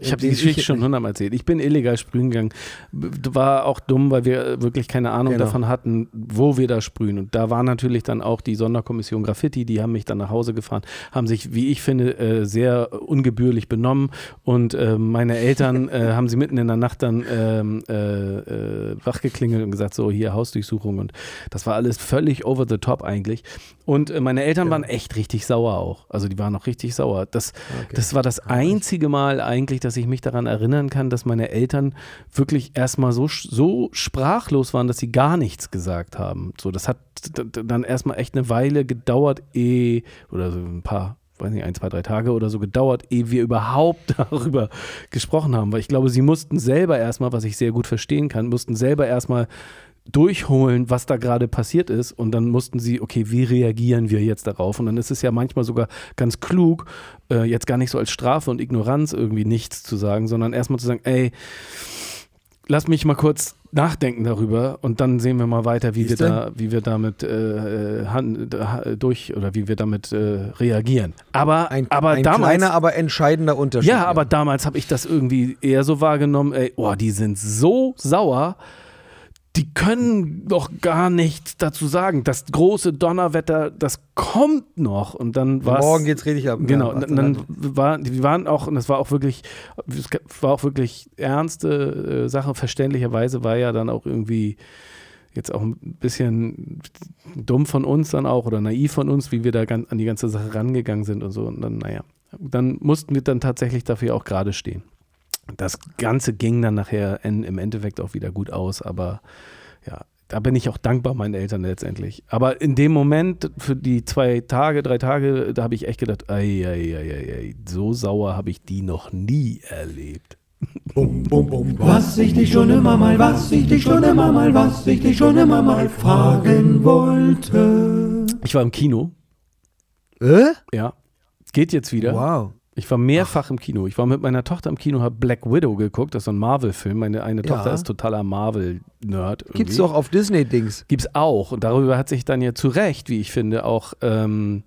Speaker 3: Ich habe die Geschichte schon hundertmal erzählt. Ich bin illegal sprühen gegangen. War auch dumm, weil wir äh, wirklich keine Ahnung
Speaker 2: Genau.
Speaker 3: davon hatten, wo wir da sprühen. Und da war natürlich dann auch die Sonderkommission Graffiti, die haben mich dann nach Hause gefahren, haben sich, wie ich finde, äh, sehr ungebührlich benommen. Und äh, meine Eltern äh, haben sie mitten in der Nacht dann ähm, äh, äh, wachgeklingelt und gesagt, so hier Hausdurchsuchung. Und das war alles völlig over the top eigentlich. Und äh, meine Eltern waren echt richtig sauer auch. Also die waren auch richtig sauer. Das,
Speaker 2: Okay.
Speaker 3: das war das einzige Mal eigentlich, dass ich mich daran erinnern kann, dass meine Eltern wirklich erstmal so, so sprachlos waren, dass sie gar nichts gesagt haben. So, das hat dann erstmal echt eine Weile gedauert, eh, oder so ein paar, weiß nicht, ein, zwei, drei Tage oder so gedauert, ehe wir überhaupt darüber gesprochen haben. Weil ich glaube, sie mussten selber erstmal, was ich sehr gut verstehen kann, mussten selber erstmal durchholen, was da gerade passiert ist und dann mussten sie, okay, wie reagieren wir jetzt darauf? Und dann ist es ja manchmal sogar ganz klug, äh, jetzt gar nicht so als Strafe und Ignoranz irgendwie nichts zu sagen, sondern erstmal zu sagen, ey, lass mich mal kurz nachdenken darüber und dann sehen wir mal weiter, wie wir da, wie wir damit äh, han, da- durch oder wie wir damit äh, reagieren. Aber,
Speaker 2: Ein,
Speaker 3: aber
Speaker 2: ein
Speaker 3: damals,
Speaker 2: kleiner, aber entscheidender Unterschied.
Speaker 3: ja, aber damals habe ich das irgendwie eher so wahrgenommen, ey, oh, die sind so sauer, die können doch gar nichts dazu sagen. Das große Donnerwetter, das kommt noch. Und dann war
Speaker 2: Morgen geht's richtig ab.
Speaker 3: Genau,
Speaker 2: Ja,
Speaker 3: dann war, die waren auch, und das war auch wirklich, es war auch wirklich ernste äh, Sache. Verständlicherweise war ja dann auch irgendwie jetzt auch ein bisschen dumm von uns dann auch oder naiv von uns, wie wir da an die ganze Sache rangegangen sind und so. Und dann, naja, dann mussten wir dann tatsächlich dafür auch gerade stehen. Das Ganze ging dann nachher in, im Endeffekt auch wieder gut aus, aber ja, da bin ich auch dankbar meinen Eltern letztendlich. Aber in dem Moment, für die zwei Tage, drei Tage, da habe ich echt gedacht, ei, ei, ei, ei, ei, so sauer habe ich die noch nie erlebt.
Speaker 4: Bum, bum, bum. Was ich dich schon immer mal, was ich dich schon immer mal, was ich dich schon immer mal fragen wollte.
Speaker 3: Ich war im Kino,
Speaker 2: Äh?
Speaker 3: ja. Geht jetzt wieder.
Speaker 2: Wow.
Speaker 3: Ich war mehrfach im Kino. Ich war mit meiner Tochter im Kino, habe Black Widow geguckt. Das ist so ein Marvel-Film. Meine eine
Speaker 2: Ja.
Speaker 3: Tochter ist totaler Marvel-Nerd.
Speaker 2: Gibt's doch auf Disney-Dings.
Speaker 3: Gibt's auch. Und darüber hat sich dann ja zu Recht, wie ich finde, auch, ähm,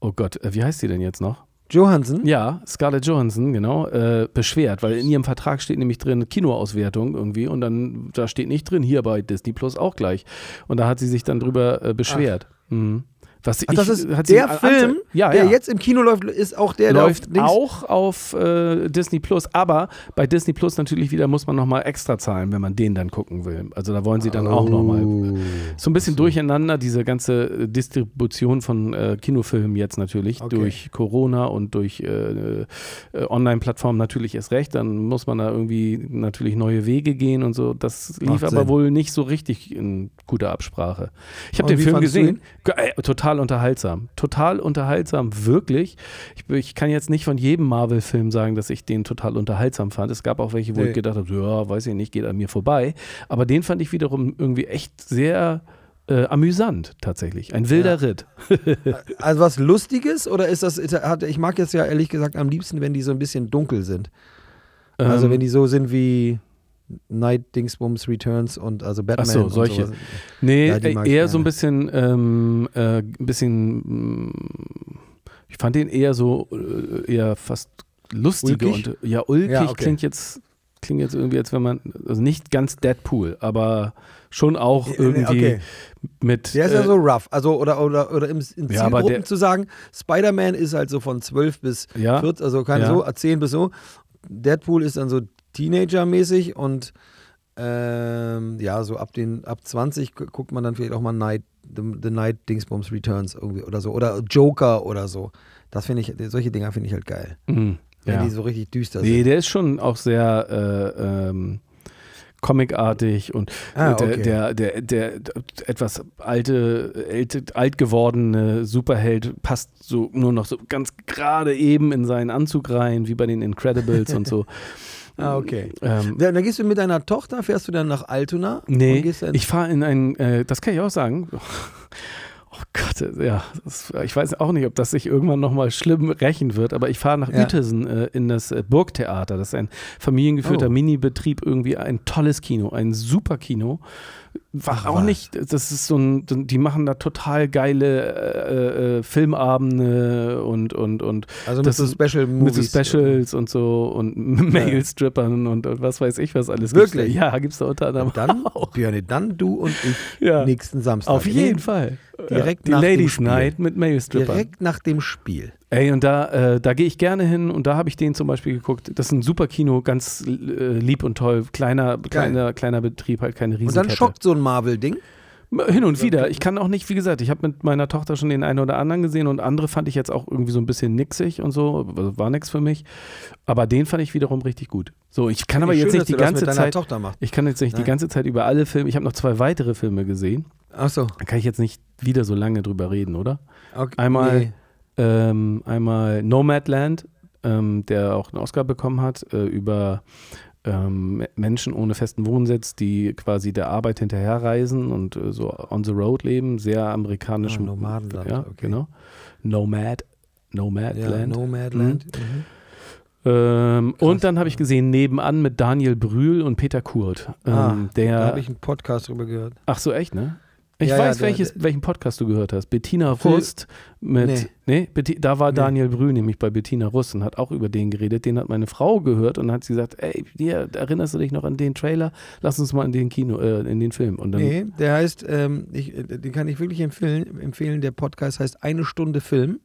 Speaker 3: oh Gott, äh, wie heißt sie denn jetzt noch?
Speaker 2: Johansson?
Speaker 3: Ja, Scarlett Johansson, genau, äh, beschwert, weil in ihrem Vertrag steht nämlich drin Kinoauswertung irgendwie und dann, da steht nicht drin, hier bei Disney Plus auch gleich. Und da hat sie sich dann drüber äh, beschwert. Mhm. Was
Speaker 2: Ach, das ist der Film,
Speaker 3: ja,
Speaker 2: der
Speaker 3: ja.
Speaker 2: jetzt im Kino läuft, ist auch der,
Speaker 3: läuft
Speaker 2: der auf
Speaker 3: auch auf äh, Disney Plus, aber bei Disney Plus natürlich wieder muss man nochmal extra zahlen, wenn man den dann gucken will. Also da wollen sie dann auch nochmal
Speaker 2: Oh.
Speaker 3: so ein bisschen durcheinander, diese ganze äh, Distribution von äh, Kinofilmen jetzt natürlich,
Speaker 2: Okay.
Speaker 3: durch Corona und durch äh, äh, Online-Plattformen natürlich erst recht. Dann muss man da irgendwie natürlich neue Wege gehen und so. Das lief
Speaker 2: Macht
Speaker 3: aber
Speaker 2: Sinn.
Speaker 3: wohl nicht so richtig in guter Absprache. Ich habe den Film gesehen. Ge- äh, Total unterhaltsam. Total unterhaltsam, wirklich. Ich, ich kann jetzt nicht von jedem Marvel-Film sagen, dass ich den total unterhaltsam fand. Es gab auch welche, wo
Speaker 2: Nee.
Speaker 3: ich gedacht habe, ja, weiß ich nicht, geht an mir vorbei. Aber den fand ich wiederum irgendwie echt sehr äh, amüsant, tatsächlich. Ein wilder Ritt.
Speaker 2: Also was Lustiges oder ist das, ich mag jetzt ja ehrlich gesagt am liebsten, wenn die so ein bisschen dunkel sind. Also
Speaker 3: Ähm,
Speaker 2: wenn die so sind wie Night Dingsbums Returns und also Batman.
Speaker 3: Ach so,
Speaker 2: und
Speaker 3: solche.
Speaker 2: sowas.
Speaker 3: Nee,
Speaker 2: Ja,
Speaker 3: äh, eher so ein bisschen, ähm, äh, ein bisschen, mm, ich fand den eher so, äh, eher fast lustige
Speaker 2: Ulkig?
Speaker 3: und, ja, ulkig
Speaker 2: Ja, okay.
Speaker 3: klingt jetzt, klingt jetzt irgendwie, als wenn man, also nicht ganz Deadpool, aber schon auch irgendwie
Speaker 2: okay.
Speaker 3: mit,
Speaker 2: Der ist ja
Speaker 3: äh,
Speaker 2: so rough. Also, oder, oder, oder im, in
Speaker 3: Ja,
Speaker 2: Zielgruppen zu sagen, Spider-Man ist halt so von 12 bis
Speaker 3: ja,
Speaker 2: 14, also keine
Speaker 3: Ja.
Speaker 2: so, 10 bis so. Deadpool ist dann so Teenager-mäßig und ähm, ja, so ab den ab 20 gu- guckt man dann vielleicht auch mal Night, The, The Night Dingsbums Returns irgendwie oder so. Oder Joker oder so. Das finde ich, solche Dinger finde ich halt geil.
Speaker 3: mm,
Speaker 2: Wenn
Speaker 3: ja.
Speaker 2: die so richtig düster
Speaker 3: Nee,
Speaker 2: sind.
Speaker 3: der ist schon auch sehr äh, ähm, comicartig und
Speaker 2: Ah,
Speaker 3: der,
Speaker 2: okay.
Speaker 3: der, der, der, etwas alte, alte, alt gewordene Superheld passt so nur noch so ganz gerade eben in seinen Anzug rein, wie bei den Incredibles und so.
Speaker 2: Ah, okay.
Speaker 3: Ähm,
Speaker 2: dann gehst du mit deiner Tochter, fährst du dann nach Altona?
Speaker 3: nee, ich fahre in ein, äh, das kann ich auch sagen. Oh Gott, ja, das, ich weiß auch nicht, ob das sich irgendwann nochmal schlimm rächen wird, aber ich fahre nach
Speaker 2: Ja.
Speaker 3: Uetersen äh, in das äh, Burgtheater. Das ist ein familiengeführter
Speaker 2: Oh.
Speaker 3: Mini-Betrieb, irgendwie ein tolles Kino, ein super Kino. War auch nicht, das ist so ein, die machen da total geile äh, äh, Filmabende und, und, und
Speaker 2: also mit so Special
Speaker 3: mit
Speaker 2: Movies.
Speaker 3: so Specials und so und Mail-Strippern und, und was weiß ich was alles.
Speaker 2: Wirklich?
Speaker 3: Gibt's. Ja, gibt es da unter anderem
Speaker 2: Dann,
Speaker 3: auch.
Speaker 2: Björn, dann du und ich
Speaker 3: Ja.
Speaker 2: nächsten Samstag.
Speaker 3: Auf jeden Fall.
Speaker 2: direkt
Speaker 3: Die
Speaker 2: nach dem
Speaker 3: Ladies
Speaker 2: Spiel.
Speaker 3: Night mit Mail-Strippern.
Speaker 2: Direkt nach dem Spiel.
Speaker 3: Ey, und da, äh, da gehe ich gerne hin und da habe ich den zum Beispiel geguckt. Das ist ein super Kino, ganz äh, lieb und toll. Kleiner, kleiner, kleiner Betrieb, halt keine
Speaker 2: Und
Speaker 3: Riesenkette.
Speaker 2: dann schockt so ein Marvel-Ding.
Speaker 3: Hin und wieder. Ich kann auch nicht, wie gesagt, ich habe mit meiner Tochter schon den einen oder anderen gesehen und andere fand ich jetzt auch irgendwie so ein bisschen nixig und so. Also War nix für mich. Aber den fand ich wiederum richtig gut. So, ich kann aber
Speaker 2: Schön,
Speaker 3: jetzt nicht die ganze Zeit.
Speaker 2: Tochter.
Speaker 3: Ich kann jetzt nicht die
Speaker 2: Nein.
Speaker 3: ganze Zeit über alle Filme. Ich habe noch zwei weitere Filme gesehen.
Speaker 2: Ach so.
Speaker 3: Da kann ich jetzt nicht wieder so lange drüber reden, oder?
Speaker 2: Okay.
Speaker 3: Einmal-
Speaker 2: Nee.
Speaker 3: Ähm, einmal Nomadland, ähm, der auch einen Oscar bekommen hat, äh, über ähm, Menschen ohne festen Wohnsitz, die quasi der Arbeit hinterherreisen und äh, so on the road leben, sehr amerikanisch.
Speaker 2: Ah, Nomadenland,
Speaker 3: Ja,
Speaker 2: okay.
Speaker 3: genau. Nomad,
Speaker 2: Ja,
Speaker 3: Nomadland.
Speaker 2: Nomadland. Mhm.
Speaker 3: Ähm, und dann habe ich gesehen, nebenan mit Daniel Brühl und Peter Kurt. Ähm,
Speaker 2: ah, da
Speaker 3: der,
Speaker 2: habe ich einen Podcast drüber gehört.
Speaker 3: ach so, echt, ne? Ich
Speaker 2: Ja, ja,
Speaker 3: weiß,
Speaker 2: der-
Speaker 3: welches, welchen Podcast du gehört hast. Bettina Rust mit.
Speaker 2: Nee.
Speaker 3: Nee, da war
Speaker 2: Nee.
Speaker 3: Daniel Brühl nämlich bei Bettina Rust und hat auch über den geredet. Den hat meine Frau gehört und hat sie gesagt: Ey, hier, erinnerst du dich noch an den Trailer? Lass uns mal in den Kino, äh, in den Film. Und dann,
Speaker 2: Nee, der heißt, ähm, ich, den kann ich wirklich empfehlen, empfehlen. Der Podcast heißt Eine Stunde Film.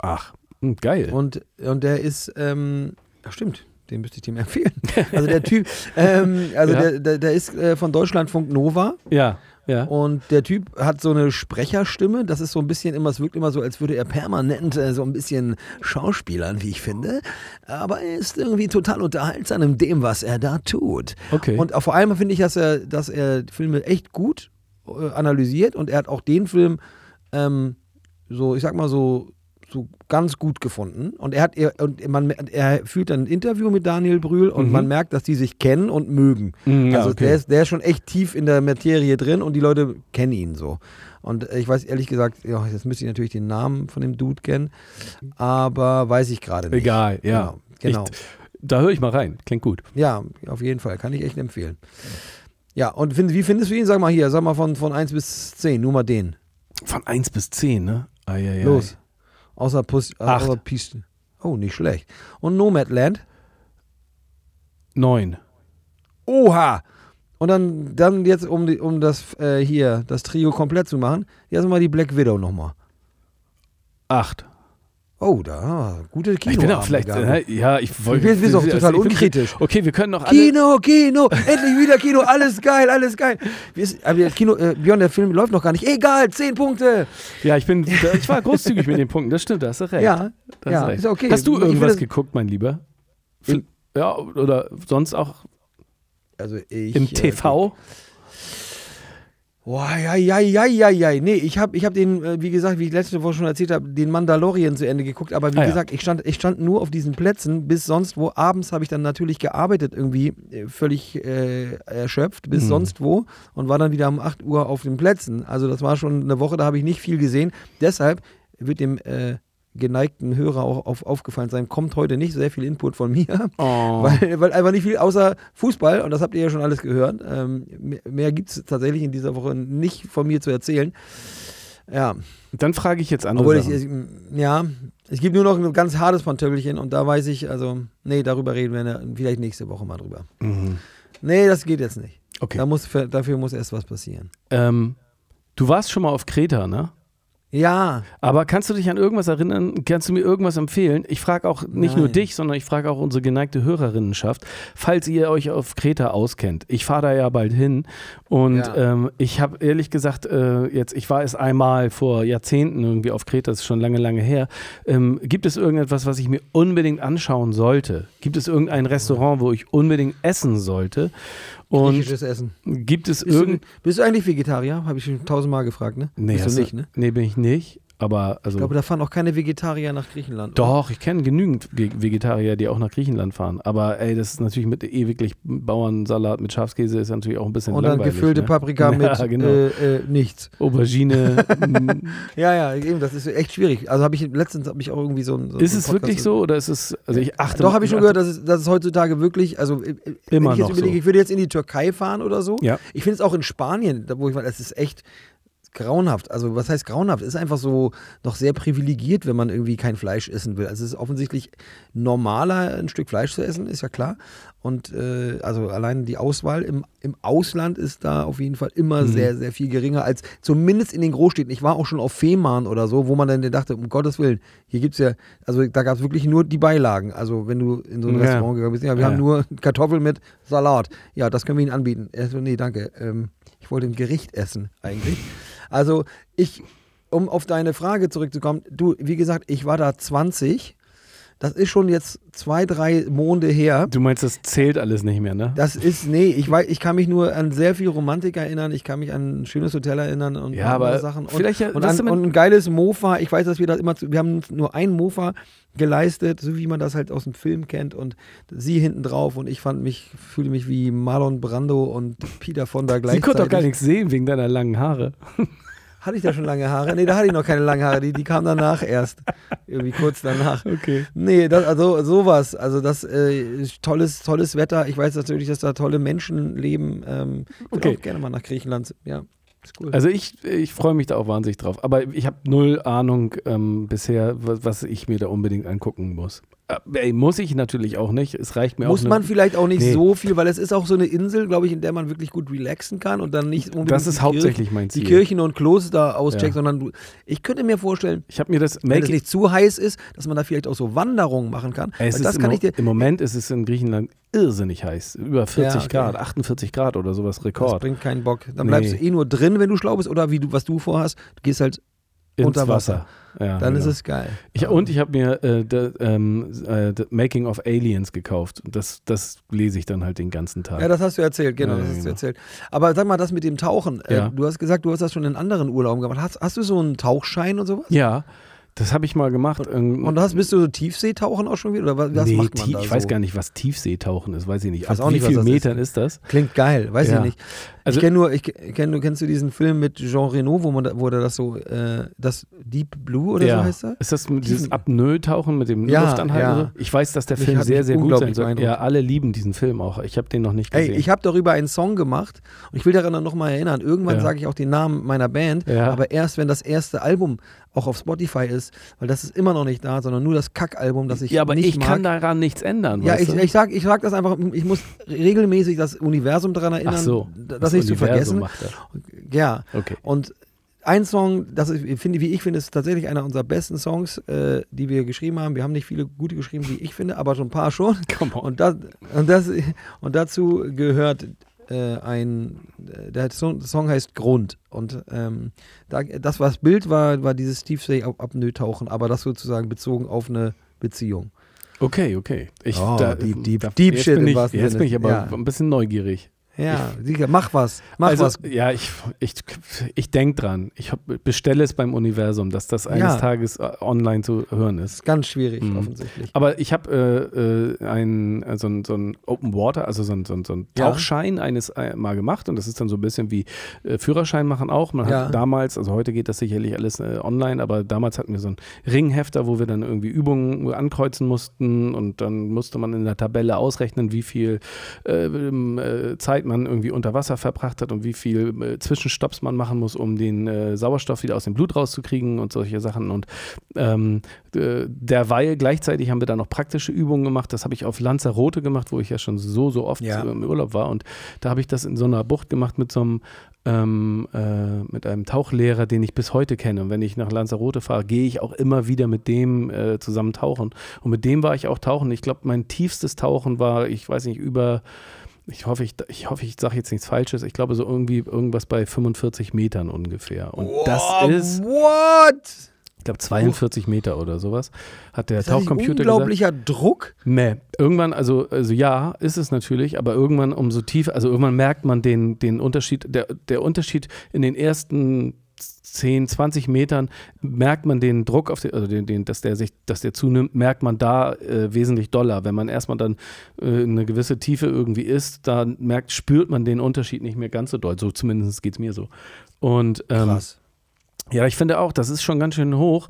Speaker 3: ach, hm, geil.
Speaker 2: Und, und der ist, ähm, ach stimmt, den müsste ich dem empfehlen. Also der Typ, ähm, also
Speaker 3: Ja.
Speaker 2: der, der, der ist äh, von Deutschlandfunk Nova
Speaker 3: ja, ja.
Speaker 2: und der Typ hat so eine Sprecherstimme. Das ist so ein bisschen immer, es wirkt immer so, als würde er permanent äh, so ein bisschen schauspielern, wie ich finde. Aber er ist irgendwie total unterhaltsam in dem, was er da tut.
Speaker 3: Okay.
Speaker 2: Und auch vor allem finde ich, dass er, dass er Filme echt gut äh, analysiert und er hat auch den Film ähm, so, ich sag mal so, so ganz gut gefunden. Und er hat er, und man er führt dann ein Interview mit Daniel Brühl und
Speaker 3: Mhm.
Speaker 2: man merkt, dass die sich kennen und mögen.
Speaker 3: Ja,
Speaker 2: also
Speaker 3: okay.
Speaker 2: der, ist, der ist schon echt tief in der Materie drin und die Leute kennen ihn so. Und ich weiß ehrlich gesagt, ja, jetzt müsste ich natürlich den Namen von dem Dude kennen, aber weiß ich gerade nicht.
Speaker 3: Egal, ja.
Speaker 2: Genau. genau.
Speaker 3: Ich, da höre ich mal rein. Klingt gut.
Speaker 2: Ja, auf jeden Fall. Kann ich echt empfehlen. Ja, und find, wie findest du ihn? Sag mal hier, sag mal von, von 1 bis 10, nur mal den.
Speaker 3: Von 1 bis 10, ne? Ai, ai, ai.
Speaker 2: Los. Außer, Pus, äh,
Speaker 3: Acht.
Speaker 2: außer Piste. Oh, nicht schlecht. Und Nomadland?
Speaker 3: 9.
Speaker 2: Oha! Und dann, dann jetzt, um, die, um das äh, hier, das Trio komplett zu machen, jetzt mal die Black Widow nochmal.
Speaker 3: 8.
Speaker 2: Oh, da, gute Kino.
Speaker 3: Ich bin auch vielleicht, äh, ja, ich wollte.
Speaker 2: Du bist auch total
Speaker 3: ich bin-
Speaker 2: unkritisch.
Speaker 3: Okay, wir können noch alle.
Speaker 2: Kino, Kino, endlich wieder Kino, alles geil, alles geil. Wir ist, aber das Kino, äh, Björn, der Film läuft noch gar nicht. Egal, 10 Punkte.
Speaker 3: Ja, ich bin, ich war großzügig mit den Punkten, das stimmt, da hast du recht.
Speaker 2: Ja,
Speaker 3: Da hast
Speaker 2: ja,
Speaker 3: du recht.
Speaker 2: ist okay.
Speaker 3: Hast du irgendwas geguckt, mein Lieber? Ja, oder sonst auch
Speaker 2: Also ich,
Speaker 3: im
Speaker 2: äh, Boah, ja, ja, ja, ja, ja. Nee, ich habe ich hab den, äh, wie gesagt, wie ich letzte Woche schon erzählt habe, den Mandalorian zu Ende geguckt. Aber wie
Speaker 3: Ah, ja.
Speaker 2: gesagt, ich stand, ich stand nur auf diesen Plätzen bis sonst wo. Abends habe ich dann natürlich gearbeitet, irgendwie äh, völlig äh, erschöpft, bis
Speaker 3: Mhm.
Speaker 2: sonst wo. Und war dann wieder um 8 Uhr auf den Plätzen. Also das war schon eine Woche, da habe ich nicht viel gesehen. Deshalb wird dem äh, geneigten Hörer auch auf, aufgefallen sein, kommt heute nicht sehr viel Input von mir.
Speaker 3: Oh.
Speaker 2: Weil, weil einfach nicht viel außer Fußball, und das habt ihr ja schon alles gehört. Ähm, mehr mehr gibt es tatsächlich in dieser Woche nicht von mir zu erzählen. Ja,
Speaker 3: Dann frage ich jetzt andere
Speaker 2: obwohl ich, ich, ja, es gibt nur noch ein ganz hartes Pantöffelchen und da weiß ich, also, nee, darüber reden wir ne- vielleicht nächste Woche mal drüber.
Speaker 3: Mhm.
Speaker 2: Nee, das geht jetzt nicht.
Speaker 3: Okay.
Speaker 2: Da muss, dafür muss erst was passieren.
Speaker 3: Ähm, du warst schon mal auf Kreta, ne?
Speaker 2: Ja,
Speaker 3: Aber kannst du dich an irgendwas erinnern? Kannst du mir irgendwas empfehlen? Ich frage auch nicht nur
Speaker 2: Nein.
Speaker 3: dich, sondern ich frage auch unsere geneigte Hörerinnenschaft, falls ihr euch auf Kreta auskennt. Ich fahre da ja bald hin und
Speaker 2: Ja.
Speaker 3: ähm, ich habe ehrlich gesagt, äh, jetzt, ich war es einmal vor Jahrzehnten irgendwie auf Kreta, das ist schon lange, lange her. Ähm, gibt es irgendetwas, was ich mir unbedingt anschauen sollte? Gibt es irgendein Restaurant, wo ich unbedingt essen sollte? Und
Speaker 2: griechisches Essen.
Speaker 3: gibt es irgend...
Speaker 2: bist du eigentlich Vegetarier? Habe ich schon tausendmal gefragt, ne?
Speaker 3: Nee,
Speaker 2: bist du nicht, ne?
Speaker 3: Nee, bin ich nicht. Aber also.
Speaker 2: Ich glaube, da fahren auch keine Vegetarier nach Griechenland. oder?
Speaker 3: Doch, ich kenne genügend Ve- Vegetarier, die auch nach Griechenland fahren. Aber ey, das ist natürlich mit ewiglich Bauernsalat mit Schafskäse ist natürlich auch ein bisschen
Speaker 2: Und dann
Speaker 3: langweilig.
Speaker 2: gefüllte
Speaker 3: ne?
Speaker 2: Paprika mit
Speaker 3: Ja, genau.
Speaker 2: äh, äh, nichts.
Speaker 3: Aubergine. mm.
Speaker 2: Ja, ja, eben, das ist echt schwierig. Also habe ich letztens habe ich auch irgendwie so ein. So
Speaker 3: ist es wirklich so oder ist es, also ich achte
Speaker 2: Doch, habe ich schon gehört, dass es, dass es heutzutage wirklich, also äh, äh, wenn
Speaker 3: Immer
Speaker 2: ich jetzt
Speaker 3: noch
Speaker 2: überlege,
Speaker 3: so.
Speaker 2: ich würde jetzt in die Türkei fahren oder so.
Speaker 3: Ja.
Speaker 2: Ich finde es auch in Spanien, wo ich war, das ist echt grauenhaft. Also was heißt grauenhaft? Ist einfach so noch sehr privilegiert, wenn man irgendwie kein Fleisch essen will. Also es ist offensichtlich normaler, ein Stück Fleisch zu essen, ist ja klar. Und äh, also allein die Auswahl im, im Ausland ist da auf jeden Fall immer
Speaker 3: Mhm.
Speaker 2: sehr, sehr viel geringer als zumindest in den Großstädten. Ich war auch schon auf Fehmarn oder so, wo man dann dachte, um Gottes Willen, hier gibt es ja, also da gab es wirklich nur die Beilagen. Also wenn du in so ein
Speaker 3: Ja.
Speaker 2: Restaurant gegangen bist, ja, wir
Speaker 3: Ja.
Speaker 2: haben nur Kartoffeln mit Salat. Ja, das können wir Ihnen anbieten. Er so, nee, danke. Ähm, ich wollte ein Gericht essen eigentlich. Also ich, um auf deine Frage zurückzukommen, du, wie gesagt, ich war da 20. Das ist schon jetzt zwei, drei Monde her.
Speaker 3: Du meinst, das zählt alles nicht mehr, ne?
Speaker 2: Das ist, nee, ich, weiß, ich kann mich nur an sehr viel Romantik erinnern. Ich kann mich an ein schönes Hotel erinnern und
Speaker 3: Ja,
Speaker 2: andere Sachen. Und,
Speaker 3: vielleicht ja-
Speaker 2: und, an, und ein geiles Mofa. Ich weiß, dass wir das immer, zu, wir haben nur ein Mofa geleistet, so wie man das halt aus dem Film kennt. Und sie hinten drauf und ich fand mich, fühle mich wie Marlon Brando und Peter von der
Speaker 3: Sie
Speaker 2: gleichzeitig.
Speaker 3: konnte doch gar nichts sehen wegen deiner langen Haare.
Speaker 2: Hatte ich da schon lange Haare? Nee, da hatte ich noch keine langen Haare. Die, die kamen danach erst. Irgendwie kurz danach.
Speaker 3: Okay.
Speaker 2: Nee, das, also sowas. Also das äh, tolles, tolles Wetter. Ich weiß natürlich, dass da tolle Menschen leben. Ähm, ich
Speaker 3: Okay.
Speaker 2: auch gerne mal nach Griechenland. Ja, ist cool.
Speaker 3: Also ich, ich freue mich da auch wahnsinnig drauf. Aber ich habe null Ahnung ähm, bisher, was, was ich mir da unbedingt angucken muss. Äh, ey, muss ich natürlich auch nicht. Es reicht mir
Speaker 2: Muss
Speaker 3: auch.
Speaker 2: man vielleicht auch nicht
Speaker 3: Nee.
Speaker 2: so viel, weil es ist auch so eine Insel, glaube ich, in der man wirklich gut relaxen kann und dann nicht unbedingt
Speaker 3: das ist
Speaker 2: die
Speaker 3: hauptsächlich mein
Speaker 2: Kirchen,
Speaker 3: Ziel.
Speaker 2: die Kirchen und Kloster auscheckt,
Speaker 3: Ja.
Speaker 2: sondern du, ich könnte mir vorstellen,
Speaker 3: ich habe mir das
Speaker 2: wenn es nicht zu heiß ist, dass man da vielleicht auch so Wanderungen machen kann.
Speaker 3: Es ist
Speaker 2: das
Speaker 3: im,
Speaker 2: kann ich dir.
Speaker 3: Im Moment ist es in Griechenland irrsinnig heiß. Über 40
Speaker 2: okay.
Speaker 3: Grad, 48 Grad oder sowas
Speaker 2: Das
Speaker 3: Rekord.
Speaker 2: bringt keinen Bock. Dann
Speaker 3: Nee.
Speaker 2: bleibst du eh nur drin, wenn du schlau bist, oder wie du, was du vorhast, du gehst halt, unter Wasser.
Speaker 3: Ja,
Speaker 2: dann
Speaker 3: genau.
Speaker 2: ist es geil.
Speaker 3: Ich, und ich habe mir äh, the, ähm, äh, the Making of Aliens gekauft. Das, das lese ich dann halt den ganzen Tag.
Speaker 2: Ja, das hast du erzählt, genau,
Speaker 3: Ja,
Speaker 2: das hast
Speaker 3: genau.
Speaker 2: du erzählt. Aber sag mal, das mit dem Tauchen. Äh,
Speaker 3: Ja.
Speaker 2: du hast gesagt, du hast das schon in anderen Urlauben gemacht. Hast, hast du so einen Tauchschein und sowas?
Speaker 3: ja, das habe ich mal gemacht. Ähm,
Speaker 2: Und hast, bist du so Tiefseetauchen auch schon wieder? Oder was,
Speaker 3: nee,
Speaker 2: macht man da
Speaker 3: ich
Speaker 2: so?
Speaker 3: weiß gar nicht, was Tiefseetauchen ist, weiß ich nicht.
Speaker 2: Ich weiß
Speaker 3: Ab
Speaker 2: auch
Speaker 3: wie
Speaker 2: nicht, was
Speaker 3: viel
Speaker 2: das ist.
Speaker 3: Metern ist das?
Speaker 2: Klingt geil, weiß
Speaker 3: Ja.
Speaker 2: ich nicht.
Speaker 3: Also-
Speaker 2: ich kenne nur, ich kenn, du kennst du diesen Film mit Jean Reno, wo man da, wo das so, äh, das Deep Blue oder so heißt er?
Speaker 3: Ist das mit
Speaker 2: Tiefen-
Speaker 3: dieses Apnoe-Tauchen mit dem
Speaker 2: Ja,
Speaker 3: Luftanhalten?
Speaker 2: ja.
Speaker 3: und? Ich weiß, dass der
Speaker 2: Mich
Speaker 3: Film
Speaker 2: hat
Speaker 3: sehr,
Speaker 2: mich
Speaker 3: sehr gut sein soll. Ja, alle lieben diesen Film auch. Ich habe den noch nicht gesehen.
Speaker 2: Ey, ich habe darüber einen Song gemacht und ich will daran noch mal erinnern. Irgendwann
Speaker 3: Ja.
Speaker 2: sage ich auch den Namen meiner Band,
Speaker 3: Ja.
Speaker 2: aber erst wenn das erste Album auch auf Spotify ist, weil das ist immer noch nicht da, sondern nur das Kackalbum, das ich
Speaker 3: ja, aber
Speaker 2: nicht
Speaker 3: ich
Speaker 2: mag.
Speaker 3: kann daran nichts ändern.
Speaker 2: ja, ich, ich sag, ich sag das einfach, ich muss regelmäßig das Universum daran erinnern,
Speaker 3: so,
Speaker 2: das, nicht zu vergessen.
Speaker 3: Macht er.
Speaker 2: Ja,
Speaker 3: Okay.
Speaker 2: und ein Song, das ist, finde, wie ich finde, ist tatsächlich einer unserer besten Songs, äh, die wir geschrieben haben. Wir haben nicht viele gute geschrieben, wie ich finde, aber schon ein paar schon.
Speaker 3: Come on.
Speaker 2: Und, das, und, das, und dazu gehört äh, ein, äh, der Song, Song heißt Grund. Und ähm, da, das, was Bild war, war dieses Tiefsee-Apnoe-Tauchen, aber das sozusagen bezogen auf eine Beziehung.
Speaker 3: Okay, okay. Ich,
Speaker 2: Oh, deep, deep,
Speaker 3: da,
Speaker 2: deep
Speaker 3: jetzt
Speaker 2: shit
Speaker 3: bin ich, Jetzt bin ich aber
Speaker 2: Ja.
Speaker 3: ein bisschen neugierig.
Speaker 2: Ja, sicher, mach was. Mach
Speaker 3: also,
Speaker 2: was.
Speaker 3: ja, ich, ich, ich denke dran. Ich bestelle es beim Universum, dass das eines
Speaker 2: Ja.
Speaker 3: Tages äh, online zu hören ist.
Speaker 2: Ist ganz schwierig,
Speaker 3: Mhm.
Speaker 2: offensichtlich.
Speaker 3: Aber ich habe äh, äh, ein, äh, so ein so ein Open Water, also so ein, so ein, so ein
Speaker 2: Ja.
Speaker 3: Tauchschein eines äh, mal gemacht und das ist dann so ein bisschen wie äh, Führerschein machen auch. Man
Speaker 2: Ja.
Speaker 3: hat damals, also heute geht das sicherlich alles online, aber damals hatten wir so einen Ringhefter, wo wir dann irgendwie Übungen ankreuzen mussten und dann musste man in der Tabelle ausrechnen, wie viel Zeit man irgendwie unter Wasser verbracht hat und wie viel äh, Zwischenstopps man machen muss, um den äh, Sauerstoff wieder aus dem Blut rauszukriegen und solche Sachen. Und ähm, äh, derweil gleichzeitig haben wir da noch praktische Übungen gemacht. Das habe ich auf Lanzarote gemacht, wo ich ja schon so, so oft
Speaker 2: Ja.
Speaker 3: äh, im Urlaub war. Und da habe ich das in so einer Bucht gemacht mit so einem ähm, äh, mit einem Tauchlehrer, den ich bis heute kenne. Und wenn ich nach Lanzarote fahre, gehe ich auch immer wieder mit dem äh, zusammen tauchen. Und mit dem war ich auch tauchen. Ich glaube, mein tiefstes Tauchen war, ich weiß nicht, über, ich hoffe, ich, ich hoffe, ich sage jetzt nichts Falsches. Ich glaube, so irgendwie irgendwas bei 45 Metern ungefähr. Und das
Speaker 2: Wow,
Speaker 3: ist,
Speaker 2: What?
Speaker 3: ich glaube, 42 Meter oder sowas, hat der
Speaker 2: Ist das
Speaker 3: Tauchcomputer gesagt.
Speaker 2: unglaublicher Druck?
Speaker 3: Nee, irgendwann, also, also ja, ist es natürlich, aber irgendwann umso tiefer, also irgendwann merkt man den, den Unterschied, der, der Unterschied in den ersten 10, 20 Metern merkt man den Druck auf den, also den, den, dass der sich, dass der zunimmt, merkt man da äh, wesentlich doller. Wenn man erstmal dann äh, eine gewisse Tiefe irgendwie ist, dann merkt, spürt man den Unterschied nicht mehr ganz so doll. So zumindest geht es mir so. Und ähm,
Speaker 2: Krass.
Speaker 3: ja, ich finde auch, das ist schon ganz schön hoch,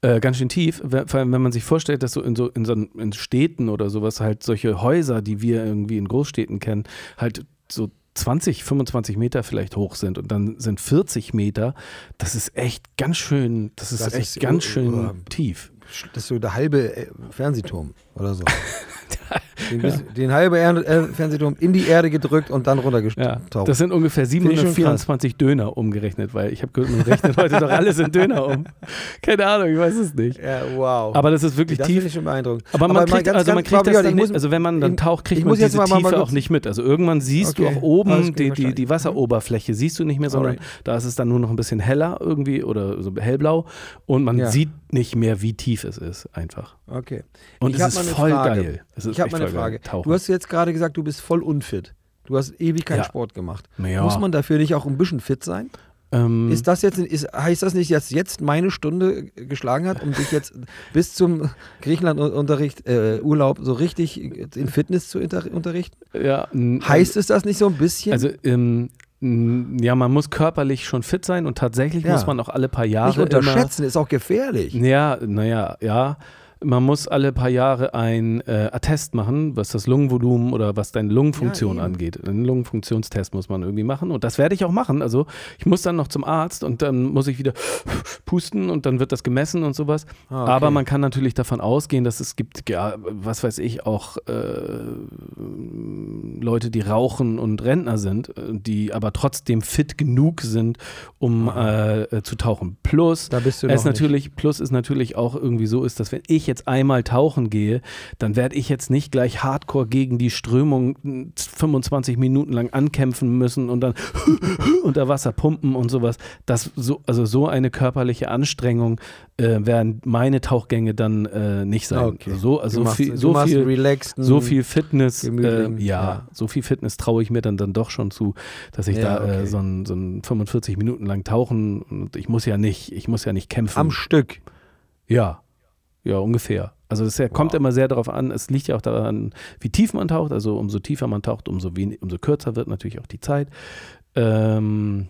Speaker 3: äh, ganz schön tief, we- vor allem wenn man sich vorstellt, dass so in so in so in Städten oder sowas halt solche Häuser, die wir irgendwie in Großstädten kennen, halt so 20, 25 Meter vielleicht hoch sind und dann sind 40 Meter, das ist echt ganz schön, das ist
Speaker 2: Das
Speaker 3: echt
Speaker 2: ist,
Speaker 3: ganz schön
Speaker 2: uh,
Speaker 3: tief.
Speaker 2: Das ist so der halbe äh, Fernsehturm oder so. den, halben äh, Fernsehturm in die Erde gedrückt und dann
Speaker 3: Ja,
Speaker 2: runtergetaucht.
Speaker 3: das sind ungefähr
Speaker 2: ich schon krass.
Speaker 3: 724 Döner umgerechnet, weil ich habe gehört, man rechnet heute doch alles in Döner um. Keine Ahnung, ich weiß es nicht.
Speaker 2: ja, wow.
Speaker 3: Aber das ist wirklich
Speaker 2: das
Speaker 3: tief.
Speaker 2: ich schon beeindruckend.
Speaker 3: Aber man
Speaker 2: mal
Speaker 3: kriegt,
Speaker 2: ganz-
Speaker 3: also man kriegt das dann
Speaker 2: ich
Speaker 3: nicht, also wenn man dann taucht, kriegt man diese
Speaker 2: mal- mal
Speaker 3: Tiefe
Speaker 2: kurz-
Speaker 3: auch nicht mit. Also irgendwann siehst
Speaker 2: Okay,
Speaker 3: du auch oben die, die, die Wasseroberfläche, siehst du nicht mehr, sondern
Speaker 2: Alright.
Speaker 3: da ist es dann nur noch ein bisschen heller irgendwie oder so hellblau und man
Speaker 2: Ja.
Speaker 3: sieht nicht mehr, wie tief es ist einfach.
Speaker 2: Okay.
Speaker 3: Und
Speaker 2: Ich
Speaker 3: es ist
Speaker 2: mal
Speaker 3: voll
Speaker 2: Frage.
Speaker 3: geil.
Speaker 2: Ich habe
Speaker 3: echt
Speaker 2: mal eine
Speaker 3: voll geil.
Speaker 2: Frage.
Speaker 3: Tauchen.
Speaker 2: Du hast jetzt gerade gesagt, du bist voll unfit. Du hast ewig keinen
Speaker 3: Ja.
Speaker 2: Sport gemacht.
Speaker 3: Ja.
Speaker 2: Muss man dafür nicht auch ein bisschen fit sein?
Speaker 3: ähm,
Speaker 2: Ist das jetzt, ist, heißt das nicht, dass jetzt meine Stunde geschlagen hat, um dich jetzt bis zum Griechenland-Unterricht, äh, Urlaub so richtig in Fitness zu unterrichten?
Speaker 3: ja,
Speaker 2: Heißt es das nicht so ein bisschen?
Speaker 3: Also, ähm, Ja, man muss körperlich schon fit sein und tatsächlich
Speaker 2: Ja.
Speaker 3: muss man auch alle paar Jahre
Speaker 2: Nicht unterschätzen, ist auch gefährlich.
Speaker 3: Immer, ja, naja, ja. Man muss alle paar Jahre ein äh, Attest machen, was das Lungenvolumen oder was deine Lungenfunktion
Speaker 2: Ja,
Speaker 3: angeht. Einen Lungenfunktionstest muss man irgendwie machen und das werde ich auch machen. Also ich muss dann noch zum Arzt und dann muss ich wieder pusten und dann wird das gemessen und sowas.
Speaker 2: Ah, okay.
Speaker 3: Aber man kann natürlich davon ausgehen, dass es gibt, ja, was weiß ich, auch äh, Leute, die rauchen und Rentner sind, äh, die aber trotzdem fit genug sind, um äh, äh, zu tauchen. Plus,
Speaker 2: Da bist du
Speaker 3: es
Speaker 2: nicht.
Speaker 3: natürlich, plus ist natürlich auch irgendwie so ist, dass wenn ich jetzt einmal tauchen gehe, dann werde ich jetzt nicht gleich hardcore gegen die Strömung mm, 25 Minuten lang ankämpfen müssen und dann unter Wasser pumpen und sowas. Das so, also so eine körperliche Anstrengung äh, werden meine Tauchgänge dann äh, nicht sein.
Speaker 2: Okay.
Speaker 3: So, also
Speaker 2: machst,
Speaker 3: viel, so viel,
Speaker 2: relaxten,
Speaker 3: so viel Fitness, äh, ja,
Speaker 2: ja.
Speaker 3: so viel Fitness traue ich mir dann, dann doch schon zu, dass ich
Speaker 2: Ja,
Speaker 3: da äh,
Speaker 2: okay.
Speaker 3: so, ein, so ein 45 Minuten lang tauchen und ich muss ja nicht, ich muss ja nicht kämpfen.
Speaker 2: am Stück.
Speaker 3: Ja, ja, ungefähr. Also es ja, kommt
Speaker 2: Wow.
Speaker 3: immer sehr darauf an, es liegt ja auch daran, wie tief man taucht. Also umso tiefer man taucht, umso, wenig, umso kürzer wird natürlich auch die Zeit. Ähm,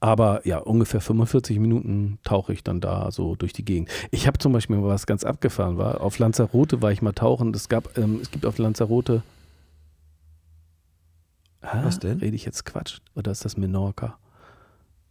Speaker 3: aber ja, ungefähr 45 Minuten tauche ich dann da so durch die Gegend. Ich habe zum Beispiel mal was ganz abgefahren war. Auf Lanzarote war ich mal tauchen. Es gab, ähm, es gibt auf Lanzarote. Hä?
Speaker 2: Was denn?
Speaker 3: Rede ich jetzt Quatsch? Oder ist das Menorca?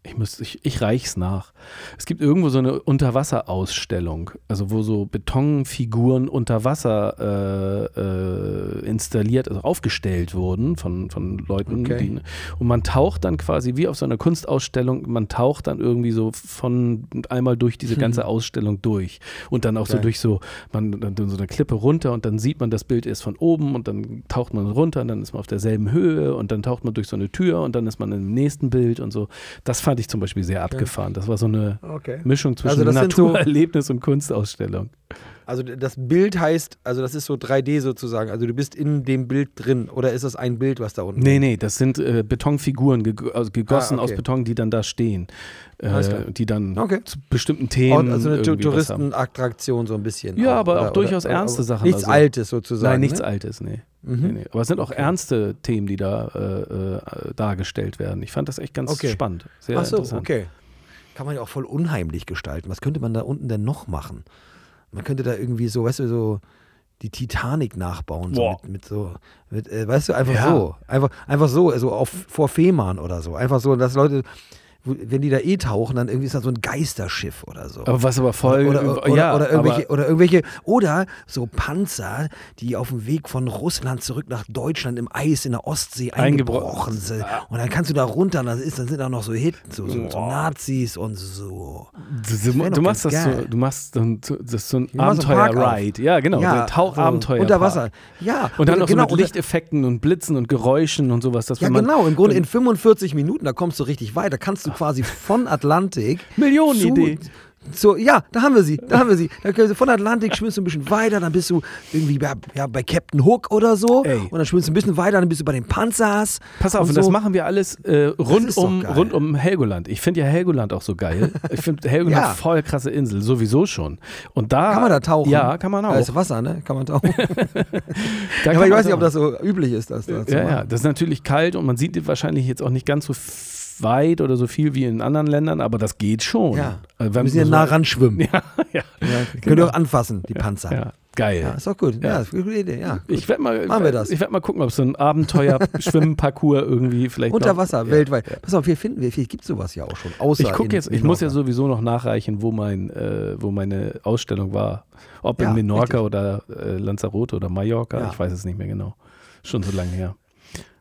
Speaker 3: Ich, müsste, ich, ich reich's nach. Es gibt irgendwo so eine Unterwasserausstellung, also wo so Betonfiguren unter Wasser äh, äh, installiert, also aufgestellt wurden von, von Leuten.
Speaker 2: Okay.
Speaker 3: Die, und man taucht dann quasi wie auf so einer Kunstausstellung, man taucht dann irgendwie so von einmal durch diese ganze Ausstellung durch. Und dann auch so
Speaker 2: Geil.
Speaker 3: durch so, man dann so eine Klippe runter und dann sieht man das Bild erst von oben und dann taucht man runter und dann ist man auf derselben Höhe und dann taucht man durch so eine Tür und dann ist man im nächsten Bild und so. Das fand ich zum Beispiel sehr abgefahren. Das war so eine
Speaker 2: Okay.
Speaker 3: Mischung zwischen
Speaker 2: Also sind so-
Speaker 3: Naturerlebnis und Kunstausstellung.
Speaker 2: Also das Bild heißt, also das ist so 3D sozusagen. Also du bist in dem Bild drin oder ist das ein Bild, was da unten
Speaker 3: Nee,
Speaker 2: hängt?
Speaker 3: nee, das sind äh, Betonfiguren, geg also gegossen
Speaker 2: Ah, okay.
Speaker 3: aus Beton, die dann da stehen. Äh, die dann
Speaker 2: Okay.
Speaker 3: zu bestimmten Themen.
Speaker 2: also eine. Touristenattraktion so ein bisschen.
Speaker 3: Ja, aber auch
Speaker 2: oder-
Speaker 3: durchaus
Speaker 2: oder-
Speaker 3: ernste
Speaker 2: aber
Speaker 3: Sachen,
Speaker 2: Nichts
Speaker 3: also-
Speaker 2: Altes sozusagen.
Speaker 3: Nein, nichts
Speaker 2: ne?
Speaker 3: Altes, nee.
Speaker 2: Mhm.
Speaker 3: nee, nee. Aber es sind auch ernste Themen, die da äh, äh, dargestellt werden. Ich fand das echt ganz
Speaker 2: Okay.
Speaker 3: spannend. Sehr
Speaker 2: Ach so,
Speaker 3: interessant.
Speaker 2: okay. Kann man ja auch voll unheimlich gestalten. Was könnte man da unten denn noch machen? Man könnte da irgendwie so, weißt du, so die Titanic nachbauen. So mit, mit so, mit, äh, weißt du, einfach
Speaker 3: Ja.
Speaker 2: so. Einfach, einfach so, also auf, vor Fehmarn oder so. Einfach so, dass Leute, wenn die da eh tauchen, dann irgendwie ist das so ein Geisterschiff oder so.
Speaker 3: Aber was aber voll.
Speaker 2: oder, oder,
Speaker 3: ja,
Speaker 2: oder, irgendwelche,
Speaker 3: aber,
Speaker 2: oder irgendwelche, oder so Panzer, die auf dem Weg von Russland zurück nach Deutschland im Eis in der Ostsee
Speaker 3: Eingebrochen.
Speaker 2: eingebrochen sind. Und dann kannst du da runter, und dann, ist, dann sind da noch so Hitten, so, so, so Nazis und so.
Speaker 3: du, du, du machst das so,
Speaker 2: geil.
Speaker 3: du machst dann so- das so ein
Speaker 2: so
Speaker 3: Abenteuer-Ride. Ja, genau. so ein Tauchabenteuer.
Speaker 2: unter Wasser. Ja.
Speaker 3: Und dann
Speaker 2: oder
Speaker 3: noch so
Speaker 2: genau,
Speaker 3: mit
Speaker 2: oder-
Speaker 3: Lichteffekten und Blitzen und Geräuschen und sowas. Dass
Speaker 2: Ja, genau. Im Grunde in 45 Minuten, da kommst du richtig weit. Da kannst du quasi von Atlantik.
Speaker 3: Millionenidee.
Speaker 2: zu- So, ja, da haben wir sie, da haben wir sie. Da kannst du von Atlantik schwimmst du ein bisschen weiter, dann bist du irgendwie bei, ja, bei Captain Hook oder so.
Speaker 3: Ey.
Speaker 2: Und dann schwimmst du ein bisschen weiter, dann bist du bei den Panzers.
Speaker 3: Pass auf,
Speaker 2: und so.
Speaker 3: das machen wir alles äh, rund, um, rund um Helgoland. Ich finde ja Helgoland auch so geil. Ich finde Helgoland
Speaker 2: Ja.
Speaker 3: voll krasse Insel, sowieso schon. Und da
Speaker 2: Kann man da tauchen?
Speaker 3: Ja, kann man auch.
Speaker 2: Da ist Wasser, ne? Kann man tauchen.
Speaker 3: Da
Speaker 2: ja, aber ich weiß nicht, ob das so üblich ist, dass das
Speaker 3: Ja, ja, das ist natürlich kalt und man sieht wahrscheinlich jetzt auch nicht ganz so f- weit oder so viel wie in anderen Ländern, aber das geht schon.
Speaker 2: Ja.
Speaker 3: Äh,
Speaker 2: Wir müssen ja nah ran schwimmen.
Speaker 3: Ja, ja,
Speaker 2: Ja, Könnt ihr auch anfassen, die Panzer. Ja,
Speaker 3: ja, geil.
Speaker 2: ist doch gut. Ja,
Speaker 3: Ja.
Speaker 2: ist eine gute Idee. Ja, gut.
Speaker 3: Ich werde mal,
Speaker 2: Machen wir das.
Speaker 3: Ich werde mal gucken, ob so ein Abenteuer-Schwimmparcours irgendwie vielleicht
Speaker 2: Unter
Speaker 3: noch,
Speaker 2: Wasser,
Speaker 3: ja.
Speaker 2: weltweit. Pass auf, wir finden, wir- vielleicht gibt es sowas ja auch schon. Außer
Speaker 3: Ich gucke jetzt, ich muss ja
Speaker 2: Menorca.
Speaker 3: sowieso noch nachreichen, wo mein, äh, wo meine Ausstellung war. Ob
Speaker 2: Ja,
Speaker 3: in Menorca
Speaker 2: richtig.
Speaker 3: oder äh, Lanzarote oder Mallorca,
Speaker 2: Ja.
Speaker 3: ich weiß es nicht mehr genau. Schon so lange her.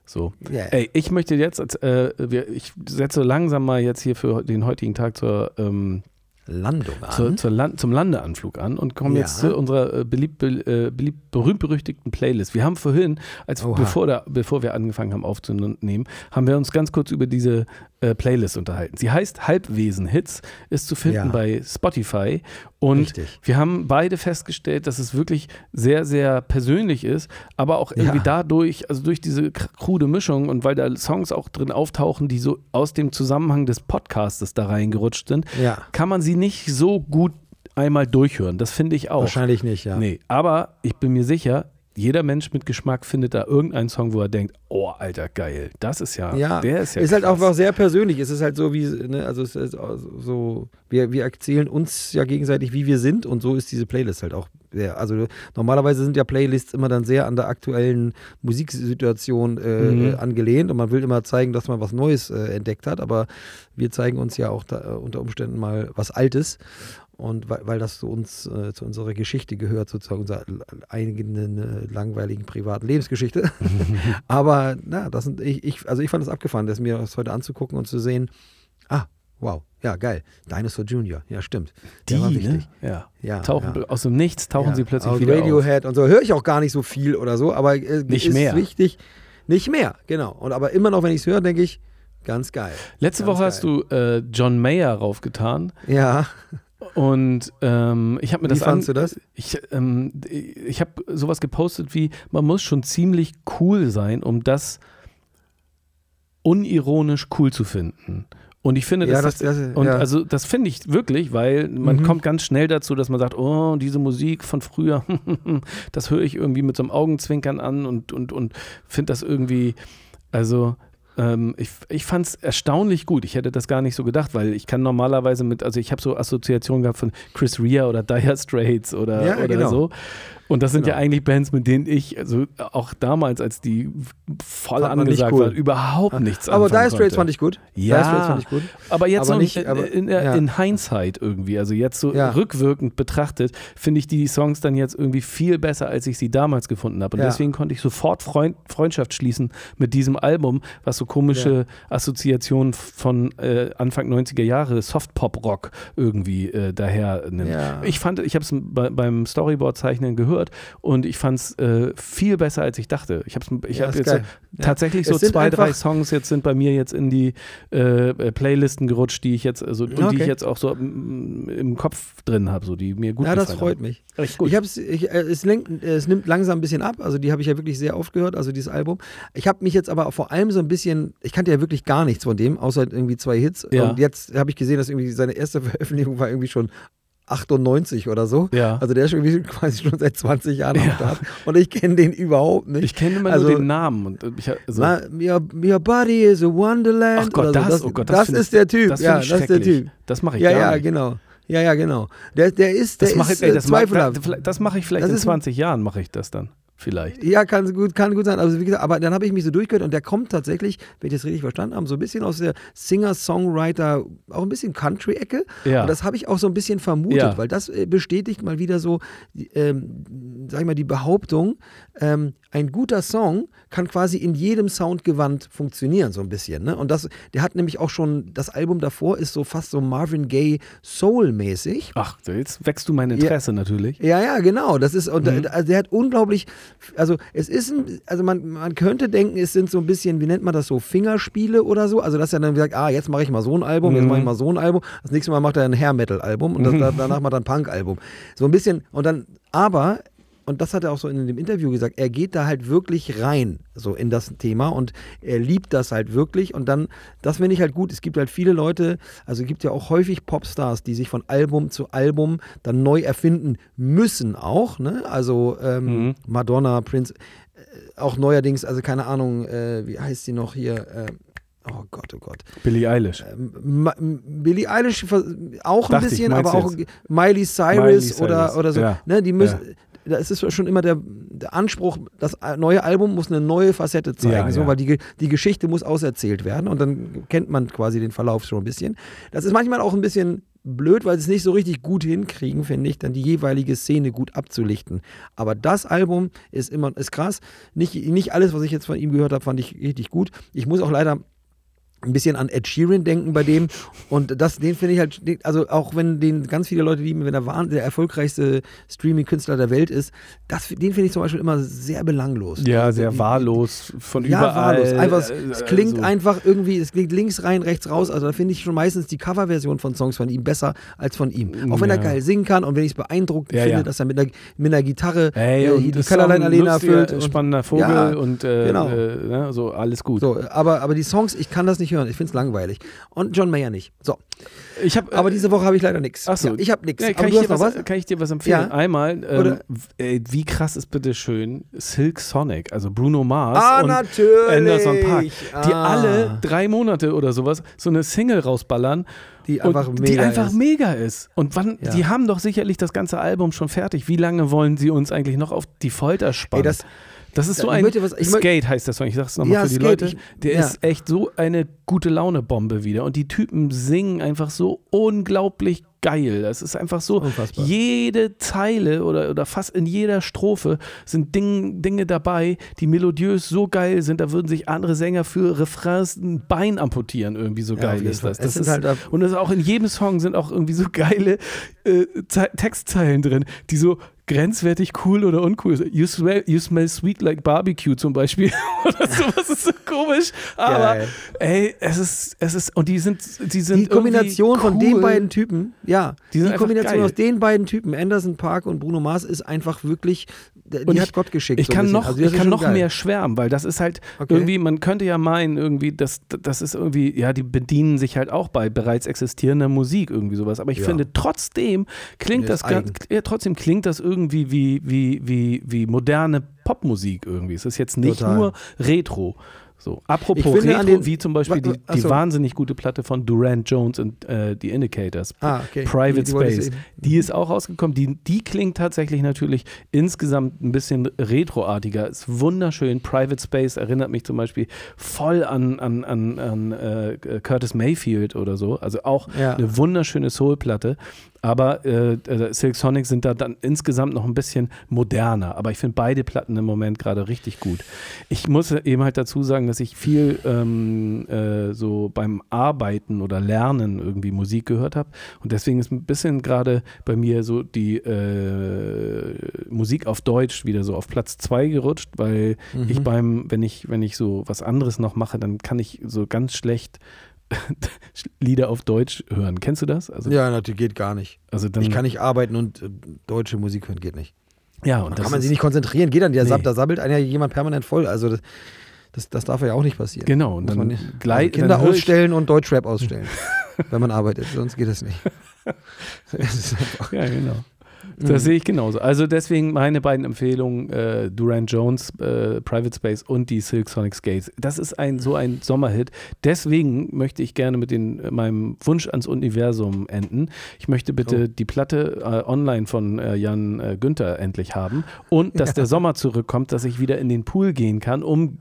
Speaker 3: So.
Speaker 2: Ja.
Speaker 3: Ey, ich möchte jetzt, äh, wir, ich setze langsam mal jetzt hier für den heutigen Tag zur, ähm,
Speaker 2: Landung an.
Speaker 3: zur, zur Land, zum Landeanflug an und kommen
Speaker 2: Ja.
Speaker 3: jetzt zu unserer äh, beliebt, be- äh, beliebt, berühmt-berüchtigten Playlist. Wir haben vorhin, als
Speaker 2: Oha.
Speaker 3: bevor, der, bevor wir angefangen haben aufzunehmen, haben wir uns ganz kurz über diese äh, Playlist unterhalten. Sie heißt Halbwesen-Hits, ist zu finden
Speaker 2: Ja.
Speaker 3: bei Spotify und
Speaker 2: Richtig.
Speaker 3: wir haben beide festgestellt, dass es wirklich sehr, sehr persönlich ist, aber auch irgendwie
Speaker 2: Ja.
Speaker 3: dadurch, also durch diese kr- krude Mischung und weil da Songs auch drin auftauchen, die so aus dem Zusammenhang des Podcastes da reingerutscht sind,
Speaker 2: Ja,
Speaker 3: kann man sie nicht so gut einmal durchhören. Das finde ich auch.
Speaker 2: wahrscheinlich nicht, ja.
Speaker 3: Nee, aber ich bin mir sicher, jeder Mensch mit Geschmack findet da irgendeinen Song, wo er denkt, oh, Alter, geil, das ist ja,
Speaker 2: Ja,
Speaker 3: der ist ja
Speaker 2: ist halt
Speaker 3: krass.
Speaker 2: auch sehr persönlich. Es ist halt so wie, ne, also es ist so, wir, wir erzählen uns ja gegenseitig, wie wir sind und so ist diese Playlist halt auch sehr. Also normalerweise sind ja Playlists immer dann sehr an der aktuellen Musiksituation äh,
Speaker 3: Mhm.
Speaker 2: äh, angelehnt und man will immer zeigen, dass man was Neues äh, entdeckt hat, aber wir zeigen uns ja auch da, äh, unter Umständen mal was Altes. Und weil, weil das zu uns, äh, zu unserer Geschichte gehört, sozusagen unserer eigenen äh, langweiligen privaten Lebensgeschichte. Aber na, das sind, ich, ich, also ich fand es abgefahren, das mir das heute anzugucken und zu sehen, ah, wow, ja, geil. Dinosaur Junior, ja, stimmt. Der
Speaker 3: die,
Speaker 2: war
Speaker 3: ne? Ja.
Speaker 2: Ja,
Speaker 3: Tauchen,
Speaker 2: ja.
Speaker 3: Aus dem Nichts tauchen
Speaker 2: Ja,
Speaker 3: sie plötzlich
Speaker 2: aus
Speaker 3: wieder auf.
Speaker 2: Radiohead und so höre ich auch gar nicht so viel oder so, aber äh,
Speaker 3: Nicht
Speaker 2: ist
Speaker 3: mehr.
Speaker 2: wichtig. Nicht mehr, genau. Und aber immer noch, wenn ich es höre, denke ich, ganz geil.
Speaker 3: Letzte
Speaker 2: Ganz
Speaker 3: Woche hast du äh, John Mayer raufgetan
Speaker 2: Ja,
Speaker 3: und ähm, ich habe mir
Speaker 2: wie
Speaker 3: das an,
Speaker 2: fandst du das?
Speaker 3: Ich, ähm, ich habe sowas gepostet wie, man muss schon ziemlich cool sein, um das unironisch cool zu finden. Und ich finde,
Speaker 2: Ja, das-
Speaker 3: das,
Speaker 2: das-
Speaker 3: und
Speaker 2: ja.
Speaker 3: also das finde ich wirklich, weil man
Speaker 2: Mhm.
Speaker 3: kommt ganz schnell dazu, dass man sagt, oh, diese Musik von früher, das höre ich irgendwie mit so einem Augenzwinkern an und, und, und finde das irgendwie, also ähm, ich, ich fand es erstaunlich gut. Ich hätte das gar nicht so gedacht, weil ich kann normalerweise mit, also ich habe so Assoziationen gehabt von Chris Rea oder Dire Straits oder,
Speaker 2: Ja,
Speaker 3: oder
Speaker 2: genau.
Speaker 3: so. Und das sind
Speaker 2: Genau.
Speaker 3: ja eigentlich Bands, mit denen ich, also auch damals, als die voll
Speaker 2: Fand nicht
Speaker 3: angesagt
Speaker 2: cool.
Speaker 3: waren, überhaupt nichts
Speaker 2: Aber Dire Straits fand ich gut.
Speaker 3: Ja.
Speaker 2: Fand ich gut.
Speaker 3: Aber jetzt
Speaker 2: Aber nicht-
Speaker 3: in,
Speaker 2: aber-
Speaker 3: in, in,
Speaker 2: ja.
Speaker 3: in Hindsight irgendwie, also jetzt so
Speaker 2: Ja.
Speaker 3: rückwirkend betrachtet, finde ich die Songs dann jetzt irgendwie viel besser, als ich sie damals gefunden habe. Und
Speaker 2: Ja.
Speaker 3: deswegen konnte ich sofort Freund, Freundschaft schließen mit diesem Album, was so komische Assoziationen von äh, Anfang 90er Jahre Soft-Pop-Rock irgendwie äh, daher nimmt. Ich fand, ich habe es bei, beim Storyboard-Zeichnen gehört und ich fand es äh, viel besser, als ich dachte. Ich habe ich
Speaker 2: Ja,
Speaker 3: hab jetzt so, tatsächlich
Speaker 2: Es
Speaker 3: so zwei, drei Songs jetzt sind bei mir jetzt in die äh, äh, Playlisten gerutscht, die ich jetzt, also und die
Speaker 2: Okay.
Speaker 3: ich jetzt auch so mm, im Kopf drin habe, so die mir gut
Speaker 2: Ja, das freut
Speaker 3: haben.
Speaker 2: mich.
Speaker 3: Richtig gut.
Speaker 2: Ich hab's, ich, äh, es, lenkt, es nimmt langsam ein bisschen ab. Also die habe ich ja wirklich sehr oft gehört, also dieses Album. Ich habe mich jetzt aber vor allem so ein bisschen, ich kannte ja wirklich gar nichts von dem, außer irgendwie zwei Hits.
Speaker 3: Ja.
Speaker 2: Und jetzt habe ich gesehen, dass irgendwie seine erste Veröffentlichung war irgendwie schon 98 oder so.
Speaker 3: ja.
Speaker 2: Also der ist irgendwie quasi schon seit 20 Jahren
Speaker 3: Ja.
Speaker 2: am Start. Und ich kenne den überhaupt nicht.
Speaker 3: ich kenne immer
Speaker 2: also-
Speaker 3: nur den Namen und äh, ich, also,
Speaker 2: Ma, your, your body is a wonderland.
Speaker 3: Ach Gott,
Speaker 2: so.
Speaker 3: das- oh Gott, das
Speaker 2: das
Speaker 3: ich-
Speaker 2: ist der Typ.
Speaker 3: das
Speaker 2: ja, das ist der. Typ.
Speaker 3: Das mache ich
Speaker 2: Ja, ja,
Speaker 3: nicht.
Speaker 2: genau. Ja, ja, genau. Der, der ist, der
Speaker 3: Das mache
Speaker 2: ist
Speaker 3: ich, ey,
Speaker 2: äh,
Speaker 3: das, mach, da,
Speaker 2: zweifelhaft.
Speaker 3: vielleicht- das mache ich vielleicht
Speaker 2: Das
Speaker 3: in
Speaker 2: ist-
Speaker 3: 20 Jahren, mache ich das dann. Vielleicht.
Speaker 2: Ja, kann gut, kann gut sein. Also wie gesagt, aber dann habe ich mich so durchgehört und der kommt tatsächlich, wenn ich das richtig verstanden habe, so ein bisschen aus der Singer-Songwriter, auch ein bisschen Country-Ecke.
Speaker 3: Ja.
Speaker 2: Und das habe ich auch so ein bisschen vermutet,
Speaker 3: Ja.
Speaker 2: weil das äh, bestätigt mal wieder so, die, ähm, sag ich mal, die Behauptung, ähm, ein guter Song kann quasi in jedem Soundgewand funktionieren, so ein bisschen. Ne? Und das, der hat nämlich auch schon, das Album davor ist so fast so Marvin Gaye Soul-mäßig.
Speaker 3: Ach, jetzt wächst du mein Interesse natürlich.
Speaker 2: Ja, ja, genau. Das ist, und
Speaker 3: Mhm.
Speaker 2: der, also der hat unglaublich, also es ist ein, also man, man könnte denken, es sind so ein bisschen, wie nennt man das so, Fingerspiele oder so. Also dass er dann sagt, ah, jetzt mache ich mal so ein Album, jetzt
Speaker 3: Mhm.
Speaker 2: mache ich mal so ein Album. Das nächste Mal macht er ein Hair-Metal-Album und das, da- danach macht er ein Punk-Album. So ein bisschen, und dann, aber, und das hat er auch so in dem Interview gesagt, er geht da halt wirklich rein, so in das Thema und er liebt das halt wirklich und dann, das finde ich halt gut. Es gibt halt viele Leute, also es gibt ja auch häufig Popstars, die sich von Album zu Album dann neu erfinden müssen auch, ne? Also ähm,
Speaker 3: Mhm.
Speaker 2: Madonna, Prince, äh, auch neuerdings, also keine Ahnung, äh, wie heißt sie noch hier? Äh, oh Gott, oh Gott.
Speaker 3: Billie Eilish.
Speaker 2: Ähm, Billie Eilish auch ein
Speaker 3: Dachte ich,
Speaker 2: bisschen, aber auch? Miley Cyrus,
Speaker 3: Miley Cyrus,
Speaker 2: oder, oder so.
Speaker 3: ja.
Speaker 2: Ne, die müssen, da ist es schon immer der, der Anspruch, das neue Album muss eine neue Facette zeigen,
Speaker 3: Ja,
Speaker 2: so,
Speaker 3: ja.
Speaker 2: weil die, die Geschichte muss auserzählt werden und dann kennt man quasi den Verlauf schon ein bisschen. Das ist manchmal auch ein bisschen blöd, weil sie es nicht so richtig gut hinkriegen, finde ich, dann die jeweilige Szene gut abzulichten. Aber das Album ist immer, ist krass. Nicht, nicht alles, was ich jetzt von ihm gehört habe, fand ich richtig gut. Ich muss auch leider ein bisschen an Ed Sheeran denken bei dem. Und das, den finde ich halt, also auch wenn den ganz viele Leute lieben, wenn er der erfolgreichste Streaming-Künstler der Welt ist, das, den finde ich zum Beispiel immer sehr belanglos.
Speaker 3: Ja,
Speaker 2: Also
Speaker 3: sehr
Speaker 2: die-
Speaker 3: wahllos von
Speaker 2: ja,
Speaker 3: überall.
Speaker 2: wahllos. Einfach, es, es klingt
Speaker 3: so.
Speaker 2: einfach irgendwie, es klingt links rein, rechts raus. Also da finde ich schon meistens die Coverversion von Songs von ihm besser als von ihm. Auch wenn er
Speaker 3: Ja.
Speaker 2: geil singen kann und wenn ich es beeindruckend
Speaker 3: Ja,
Speaker 2: finde, dass er mit einer, mit einer Gitarre
Speaker 3: Hey,
Speaker 2: äh, die Kellerlein Arena
Speaker 3: lustiger,
Speaker 2: füllt. und-
Speaker 3: spannender Vogel und äh,
Speaker 2: genau.
Speaker 3: äh, ne, so alles gut.
Speaker 2: So, aber, aber die Songs, ich kann das nicht nicht hören. Ich finde es langweilig. Und John Mayer nicht. So.
Speaker 3: Ich hab,
Speaker 2: Aber
Speaker 3: äh,
Speaker 2: diese Woche habe ich leider nichts.
Speaker 3: Ach so.
Speaker 2: Ja, ich habe nichts.
Speaker 3: Ja, kann, ich was,
Speaker 2: was?
Speaker 3: kann ich dir was empfehlen?
Speaker 2: Ja.
Speaker 3: Einmal, ähm, ey, wie krass ist bitte schön Silk Sonic, also Bruno Mars
Speaker 2: Ah,
Speaker 3: und
Speaker 2: natürlich.
Speaker 3: Anderson Park, die
Speaker 2: Ah.
Speaker 3: alle drei Monate oder sowas so eine Single rausballern,
Speaker 2: Die einfach mega
Speaker 3: die einfach
Speaker 2: ist.
Speaker 3: mega ist. Und wann,
Speaker 2: Ja.
Speaker 3: die haben doch sicherlich das ganze Album schon fertig. Wie lange wollen sie uns eigentlich noch auf die Folter spannen?
Speaker 2: Ey, das,
Speaker 3: Das ist so ein
Speaker 2: was-
Speaker 3: Skate heißt der Song. Ich sag's nochmal
Speaker 2: Ja,
Speaker 3: für die
Speaker 2: Skate,
Speaker 3: Leute.
Speaker 2: ich-
Speaker 3: Der
Speaker 2: ja.
Speaker 3: ist echt so eine gute Laune Bombe wieder und die Typen singen einfach so unglaublich geil. Das ist einfach so
Speaker 2: Unfassbar.
Speaker 3: jede Zeile oder, oder fast in jeder Strophe sind Ding, Dinge dabei, die melodiös so geil sind, da würden sich andere Sänger für Refrains ein Bein amputieren, irgendwie so
Speaker 2: Ja,
Speaker 3: geil ist das.
Speaker 2: Es
Speaker 3: das ist,
Speaker 2: halt
Speaker 3: und ist auch in jedem Song sind auch irgendwie so geile äh, Ze- Textzeilen drin, die so grenzwertig cool oder uncool. You, smell, you smell sweet like barbecue zum Beispiel. oder sowas ist so komisch. Aber
Speaker 2: Geil.
Speaker 3: ey, es ist, es ist, und die sind, die sind
Speaker 2: die Kombination
Speaker 3: irgendwie
Speaker 2: von
Speaker 3: cool.
Speaker 2: den beiden Typen, ja,
Speaker 3: Die
Speaker 2: die, Kombination
Speaker 3: geil.
Speaker 2: aus den beiden Typen, Anderson Park und Bruno Mars, ist einfach wirklich, die
Speaker 3: Und
Speaker 2: hat
Speaker 3: ich-
Speaker 2: Gott geschickt.
Speaker 3: Ich
Speaker 2: so
Speaker 3: kann noch,
Speaker 2: Also
Speaker 3: ich kann noch
Speaker 2: geil.
Speaker 3: mehr schwärmen, weil das ist halt
Speaker 2: Okay.
Speaker 3: irgendwie, man könnte ja meinen, irgendwie, das, das ist irgendwie, ja, die bedienen sich halt auch bei bereits existierender Musik irgendwie sowas. Aber ich
Speaker 2: Ja.
Speaker 3: finde, trotzdem klingt das ganz, ja, trotzdem klingt das irgendwie wie, wie, wie, wie moderne Popmusik irgendwie. Es ist jetzt nicht
Speaker 2: Total.
Speaker 3: nur Retro. So, apropos Retro,
Speaker 2: den-
Speaker 3: wie zum Beispiel die,
Speaker 2: wa-
Speaker 3: die wahnsinnig gute Platte von Durant Jones und äh, die Indicators.
Speaker 2: Ah, okay.
Speaker 3: Private
Speaker 2: Die- die
Speaker 3: Space. Die ist auch rausgekommen. Die, die klingt tatsächlich natürlich insgesamt ein bisschen retroartiger. Ist wunderschön. Private Space erinnert mich zum Beispiel voll an, an, an, an äh, Curtis Mayfield oder so. Also auch
Speaker 2: Ja.
Speaker 3: eine wunderschöne Soul-Platte. Aber äh, äh, Silk Sonic sind da dann insgesamt noch ein bisschen moderner. Aber ich finde beide Platten im Moment gerade richtig gut. Ich muss eben halt dazu sagen, dass ich viel ähm, äh, so beim Arbeiten oder Lernen irgendwie Musik gehört habe. Und deswegen ist ein bisschen gerade bei mir so die äh, Musik auf Deutsch wieder so auf Platz zwei gerutscht, weil
Speaker 2: Mhm.
Speaker 3: ich beim, wenn ich, wenn ich so was anderes noch mache, dann kann ich so ganz schlecht Lieder auf Deutsch hören. Kennst du das? Also,
Speaker 2: Ja, natürlich geht gar nicht.
Speaker 3: also dann,
Speaker 2: Ich kann nicht arbeiten und äh, deutsche Musik hören, geht nicht.
Speaker 3: ja, und
Speaker 2: kann
Speaker 3: das
Speaker 2: man sich nicht konzentrieren. Geht dann, der
Speaker 3: Nee.
Speaker 2: Sab, da sabbelt einer jemand permanent voll. Also das, das, das darf ja auch nicht passieren.
Speaker 3: Genau, und dann
Speaker 2: man nicht.
Speaker 3: glei-
Speaker 2: also Kinder ausstellen und Deutschrap ausstellen, wenn man arbeitet. Sonst geht es nicht.
Speaker 3: Ja, genau.
Speaker 2: Mhm.
Speaker 3: Das sehe ich genauso. Also deswegen meine beiden Empfehlungen, äh, Durant Jones, äh, Private Space und die Silk Sonic Skates. Das ist ein so ein Sommerhit. Deswegen möchte ich gerne mit den, äh, meinem Wunsch ans Universum enden. Ich möchte bitte
Speaker 2: Oh.
Speaker 3: die Platte äh, online von äh, Jan äh, Günther endlich haben und dass der Sommer zurückkommt, dass ich wieder in den Pool gehen kann, um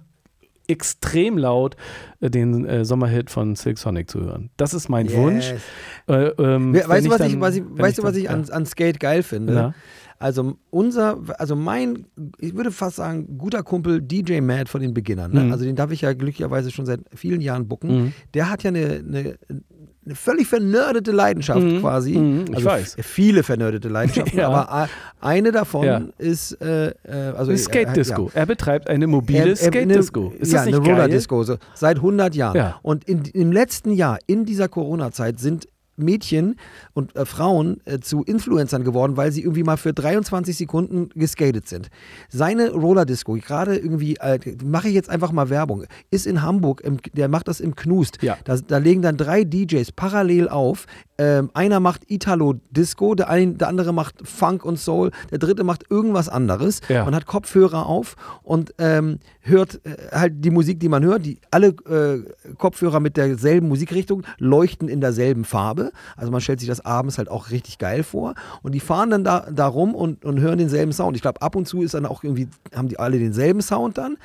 Speaker 3: extrem laut äh, den äh, Sommerhit von Silk Sonic zu hören. Das ist mein
Speaker 2: Yes.
Speaker 3: Wunsch. Äh, ähm,
Speaker 2: Weißt du, was ich,
Speaker 3: dann-
Speaker 2: was ich, weißt du, was
Speaker 3: dann-
Speaker 2: ich an,
Speaker 3: ja.
Speaker 2: an Skate geil finde?
Speaker 3: Ja.
Speaker 2: Also unser, also mein, ich würde fast sagen, guter Kumpel DJ Mad von den Beginnern. Ne?
Speaker 3: Mhm.
Speaker 2: Also den darf ich ja glücklicherweise schon seit vielen Jahren bucken.
Speaker 3: Mhm.
Speaker 2: Der hat ja eine, eine, eine völlig vernördete Leidenschaft
Speaker 3: Mhm.
Speaker 2: quasi.
Speaker 3: Mhm, ich
Speaker 2: also
Speaker 3: weiß.
Speaker 2: Viele vernördete Leidenschaften,
Speaker 3: Ja.
Speaker 2: aber eine davon
Speaker 3: Ja.
Speaker 2: ist äh, äh, also
Speaker 3: Eine Skate Disco. Er betreibt eine mobile
Speaker 2: er-
Speaker 3: Skate Disco. Ist
Speaker 2: ja,
Speaker 3: das nicht
Speaker 2: eine? Roller Disco, so, seit 100 Jahren.
Speaker 3: Ja.
Speaker 2: Und in, im letzten Jahr, in dieser Corona-Zeit, sind Mädchen und äh, Frauen äh, zu Influencern geworden, weil sie irgendwie mal für 23 Sekunden geskatet sind. Seine Roller Disco, gerade irgendwie, äh, mache ich jetzt einfach mal Werbung, ist in Hamburg, im, der macht das im Knust.
Speaker 3: Ja.
Speaker 2: Da, da legen dann drei DJs parallel auf. Ähm, einer macht Italo Disco, der, ein, der andere macht Funk und Soul, der dritte macht irgendwas anderes.
Speaker 3: Ja.
Speaker 2: Man hat Kopfhörer auf und ähm, hört äh, halt die Musik, die man hört. Die, alle äh, Kopfhörer mit derselben Musikrichtung leuchten in derselben Farbe. Also man stellt sich das abends halt auch richtig geil vor. Und die fahren dann da, da rum und, und hören denselben Sound. Ich glaube, ab und zu ist dann auch irgendwie, haben die alle denselben Sound dann.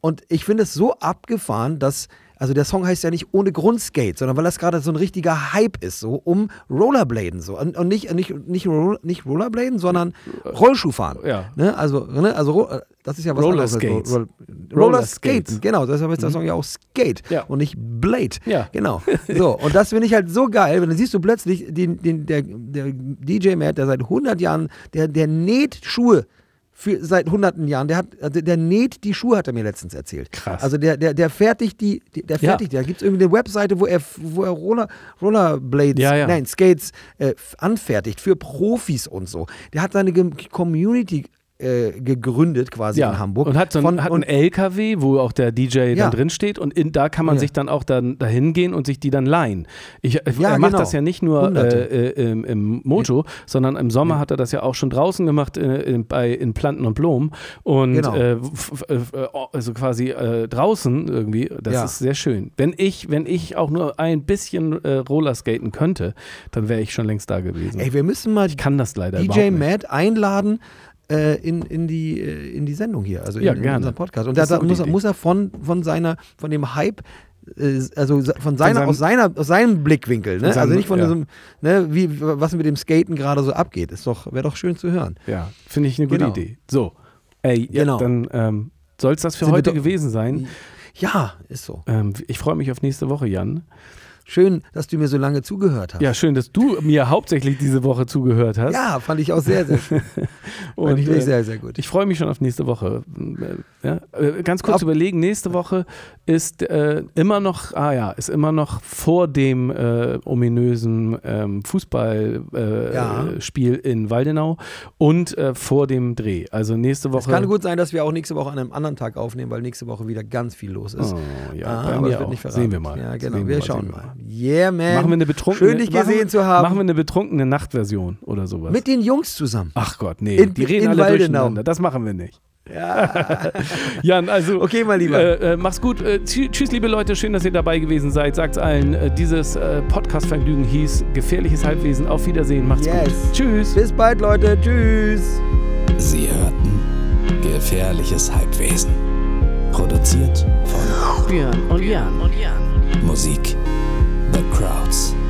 Speaker 2: Und ich finde es so abgefahren, dass, also der Song heißt ja nicht ohne Grund Skate, sondern weil das gerade so ein richtiger Hype ist, so um Rollerbladen so. Und, und nicht, nicht, nicht, Roll, nicht Rollerbladen, sondern Rollschuhfahren.
Speaker 3: Ja.
Speaker 2: Ne? Also, ne? also Ro- das ist ja was
Speaker 3: Roller Skates.
Speaker 2: Roll,
Speaker 3: Roller
Speaker 2: Skates, genau. Deshalb ist der Song ja auch Skate
Speaker 3: Ja.
Speaker 2: und nicht Blade.
Speaker 3: Ja.
Speaker 2: Genau. So, und das finde ich halt so geil, wenn dann siehst du plötzlich den, den, der, der DJ Matt, der seit 100 Jahren, der, der näht Schuhe für, seit hunderten Jahren, der, hat, der, der näht die Schuhe, hat er mir letztens erzählt.
Speaker 3: Krass.
Speaker 2: Also der, der, der fertigt die, der
Speaker 3: Ja.
Speaker 2: fertigt, die. da gibt es irgendwie eine Webseite, wo er, wo er Roller, Rollerblades,
Speaker 3: Ja, ja.
Speaker 2: nein, Skates äh, anfertigt für Profis und so. Der hat seine Community äh, gegründet quasi
Speaker 3: ja.
Speaker 2: in Hamburg.
Speaker 3: Und hat, so ein,
Speaker 2: Von-
Speaker 3: hat
Speaker 2: und,
Speaker 3: einen LKW, wo auch der DJ
Speaker 2: Ja.
Speaker 3: dann drin steht und in, da kann man
Speaker 2: Ja.
Speaker 3: sich dann auch dann dahin gehen und sich die dann leihen. Ich,
Speaker 2: Ja,
Speaker 3: er macht
Speaker 2: genau.
Speaker 3: das ja nicht nur äh, äh, im, im Mojo, sondern im Sommer hat er das ja auch schon draußen gemacht äh, in, bei, in Planten und Blumen und
Speaker 2: Genau.
Speaker 3: äh, äh, also quasi äh, draußen irgendwie. Das ist sehr schön. Wenn ich, wenn ich auch nur ein bisschen äh, Rollerskaten könnte, dann wäre ich schon längst da gewesen.
Speaker 2: ey, wir müssen mal
Speaker 3: ich kann das leider
Speaker 2: DJ. Matt einladen äh, in, in, die, äh, in die Sendung hier, also in,
Speaker 3: Ja,
Speaker 2: in unseren Podcast. Und
Speaker 3: Das
Speaker 2: da, muss, er, muss er von, von seiner, von dem Hype äh, also von seiner,
Speaker 3: seinem-
Speaker 2: aus, seiner, aus seinem Blickwinkel, ne?
Speaker 3: Von seinem-
Speaker 2: also nicht von
Speaker 3: ja.
Speaker 2: diesem, ne, wie, was mit dem Skaten gerade so abgeht. Ist doch, wäre doch schön zu hören.
Speaker 3: Ja, finde ich eine gute
Speaker 2: Genau.
Speaker 3: Idee. So, ey, ja,
Speaker 2: Genau.
Speaker 3: dann ähm, soll es das für
Speaker 2: Sind
Speaker 3: heute gewesen sein.
Speaker 2: Ja, ist so.
Speaker 3: Ähm, ich freue mich auf nächste Woche, Jan.
Speaker 2: Schön, dass du mir so lange zugehört hast.
Speaker 3: Ja, schön, dass du mir hauptsächlich diese Woche zugehört hast.
Speaker 2: Ja, fand ich auch sehr, sehr schön. fand
Speaker 3: und
Speaker 2: ich
Speaker 3: äh,
Speaker 2: sehr, sehr gut.
Speaker 3: ich freue mich schon auf nächste Woche. Ja? Äh, Ganz kurz
Speaker 2: Auf-
Speaker 3: überlegen, nächste Woche ist äh, immer noch, ah ja, ist immer noch vor dem äh, ominösen ähm, Fußballspiel äh,
Speaker 2: Ja.
Speaker 3: In Waldenau und vor dem Dreh. Also nächste Woche.
Speaker 2: Es kann gut sein, dass wir auch nächste Woche an einem anderen Tag aufnehmen, weil nächste Woche wieder ganz viel los ist.
Speaker 3: Oh, ja,
Speaker 2: Ah, aber es wird
Speaker 3: auch.
Speaker 2: nicht verraten.
Speaker 3: Sehen wir mal.
Speaker 2: Ja, genau. Wir
Speaker 3: mal,
Speaker 2: schauen
Speaker 3: sehen
Speaker 2: Yeah, man.
Speaker 3: Machen wir eine betrunkene,
Speaker 2: Schön, dich gesehen
Speaker 3: wir,
Speaker 2: zu haben.
Speaker 3: Machen wir eine betrunkene Nachtversion oder sowas.
Speaker 2: Mit den Jungs zusammen.
Speaker 3: Ach Gott, nee,
Speaker 2: In-
Speaker 3: die reden
Speaker 2: in
Speaker 3: alle
Speaker 2: Waldenau.
Speaker 3: durcheinander. Das machen wir nicht.
Speaker 2: Ja.
Speaker 3: Jan, also.
Speaker 2: Okay, mein Lieber.
Speaker 3: Äh, äh, mach's gut. Äh, tschü- tschüss, liebe Leute. Schön, dass ihr dabei gewesen seid. Sagt's allen. Äh, dieses äh, Podcast-Vergnügen hieß Gefährliches Halbwesen. Auf Wiedersehen. Macht's
Speaker 2: Yes.
Speaker 3: gut. Tschüss.
Speaker 2: Bis bald, Leute. Tschüss.
Speaker 1: Sie hörten Gefährliches Halbwesen. Produziert von
Speaker 5: Björn und Jan.
Speaker 1: Musik The Crowds.